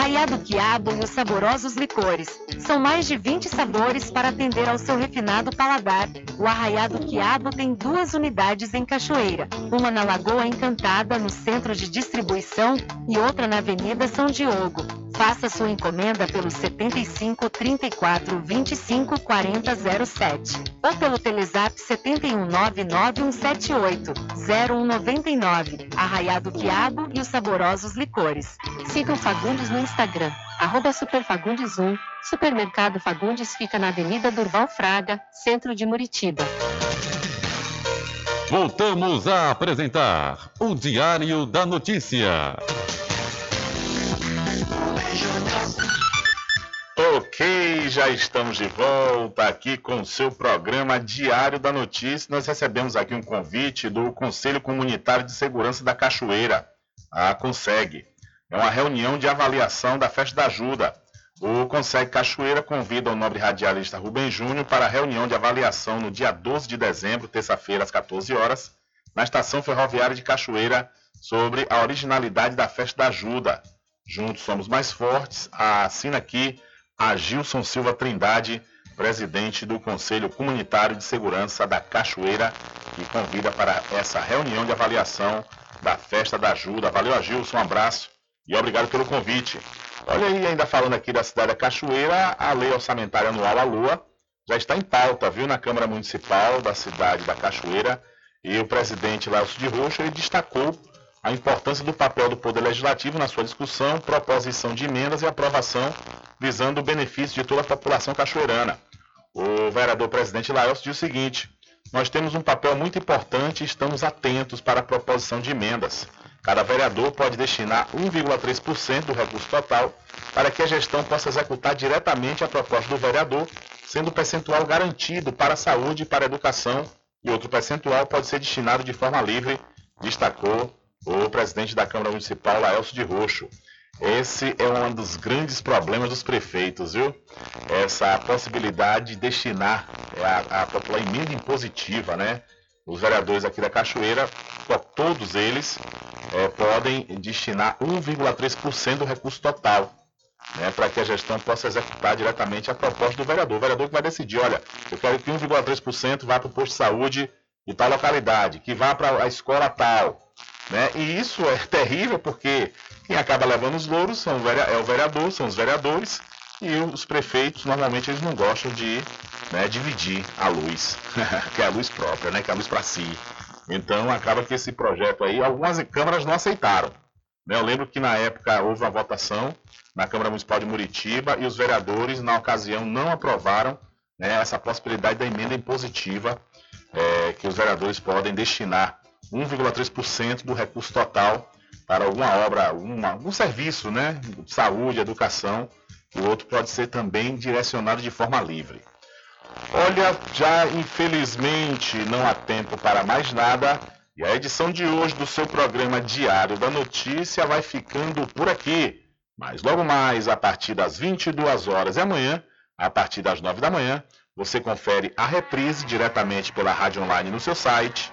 Arraiado Quiabo e os saborosos licores. São mais de 20 sabores para atender ao seu refinado paladar. O Arraiado Quiabo tem duas unidades em Cachoeira, uma na Lagoa Encantada, no centro de distribuição, e outra na Avenida São Diogo. Faça sua encomenda pelo 75 34 25 40 07 ou pelo Telezap 71 99178 0199. Arraiado Quiabo e os saborosos licores. Sigam Fagundes no Instagram, arroba Superfagundes1. Supermercado Fagundes fica na Avenida Durval Fraga, centro de Muritiba. Voltamos a apresentar o Diário da Notícia. Ok, já estamos de volta aqui com o seu programa Diário da Notícia. Nós recebemos aqui um convite do Conselho Comunitário de Segurança da Cachoeira, a CONSEG. É uma reunião de avaliação da Festa da Ajuda. O Conseg Cachoeira convida o nobre radialista Rubem Júnior para a reunião de avaliação no dia 12 de dezembro, terça-feira, às 14 horas, na estação ferroviária de Cachoeira, sobre a originalidade da Festa da Ajuda. Juntos somos mais fortes. Assina aqui a Gilson Silva Trindade, presidente do Conselho Comunitário de Segurança da Cachoeira, que convida para essa reunião de avaliação da Festa da Ajuda. Valeu, Gilson, um abraço e obrigado pelo convite. Olha aí, ainda falando aqui da cidade da Cachoeira, a lei orçamentária anual à Lua já está em pauta, viu, na Câmara Municipal da cidade da Cachoeira. E o presidente Lélcio de Rocha ele destacou a importância do papel do Poder Legislativo na sua discussão, proposição de emendas e aprovação, visando o benefício de toda a população cachoeirana. O vereador presidente Laelcio diz o seguinte: Nós temos um papel muito importante e estamos atentos para a proposição de emendas. Cada vereador pode destinar 1,3% do recurso total para que a gestão possa executar diretamente a proposta do vereador, sendo o percentual garantido para a saúde e para a educação, e outro percentual pode ser destinado de forma livre, destacou o presidente da Câmara Municipal, Laelcio de Roxo. Esse é um dos grandes problemas dos prefeitos, viu? Essa possibilidade de destinar a, a, a emenda impositiva, né? Os vereadores aqui da Cachoeira, todos eles, é, podem destinar 1,3% do recurso total, né, para que a gestão possa executar diretamente a proposta do vereador. O vereador que vai decidir, olha, eu quero que 1,3% vá para o posto de saúde de tal localidade, que vá para a escola tal, né? E isso é terrível porque quem acaba levando os louros são o é o vereador, são os vereadores, e os prefeitos normalmente eles não gostam de né, dividir a luz, que é a luz própria, né, que é a luz para si. Então acaba que esse projeto aí, algumas câmaras não aceitaram. Né? Eu lembro que na época houve uma votação na Câmara Municipal de Muritiba e os vereadores, na ocasião, não aprovaram né, essa possibilidade da emenda impositiva é, que os vereadores podem destinar 1,3% do recurso total para alguma obra, algum serviço, né? Saúde, educação. O outro pode ser também direcionado de forma livre. Olha, já infelizmente não há tempo para mais nada. E a edição de hoje do seu programa Diário da Notícia vai ficando por aqui. Mas logo mais, a partir das 22 horas e amanhã, a partir das 9 da manhã, você confere a reprise diretamente pela rádio online no seu site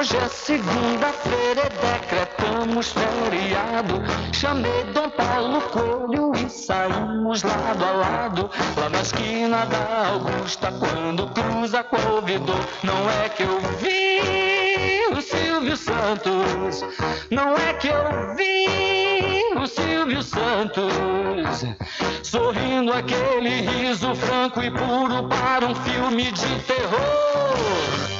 Hoje é segunda-feira decretamos feriado. Chamei Dom Paulo Coelho e saímos lado a lado. Lá na esquina da Augusta, quando cruza ouvidor. Não é que eu vi o Silvio Santos. Não é que eu vi o Silvio Santos. Sorrindo aquele riso franco e puro para um filme de terror.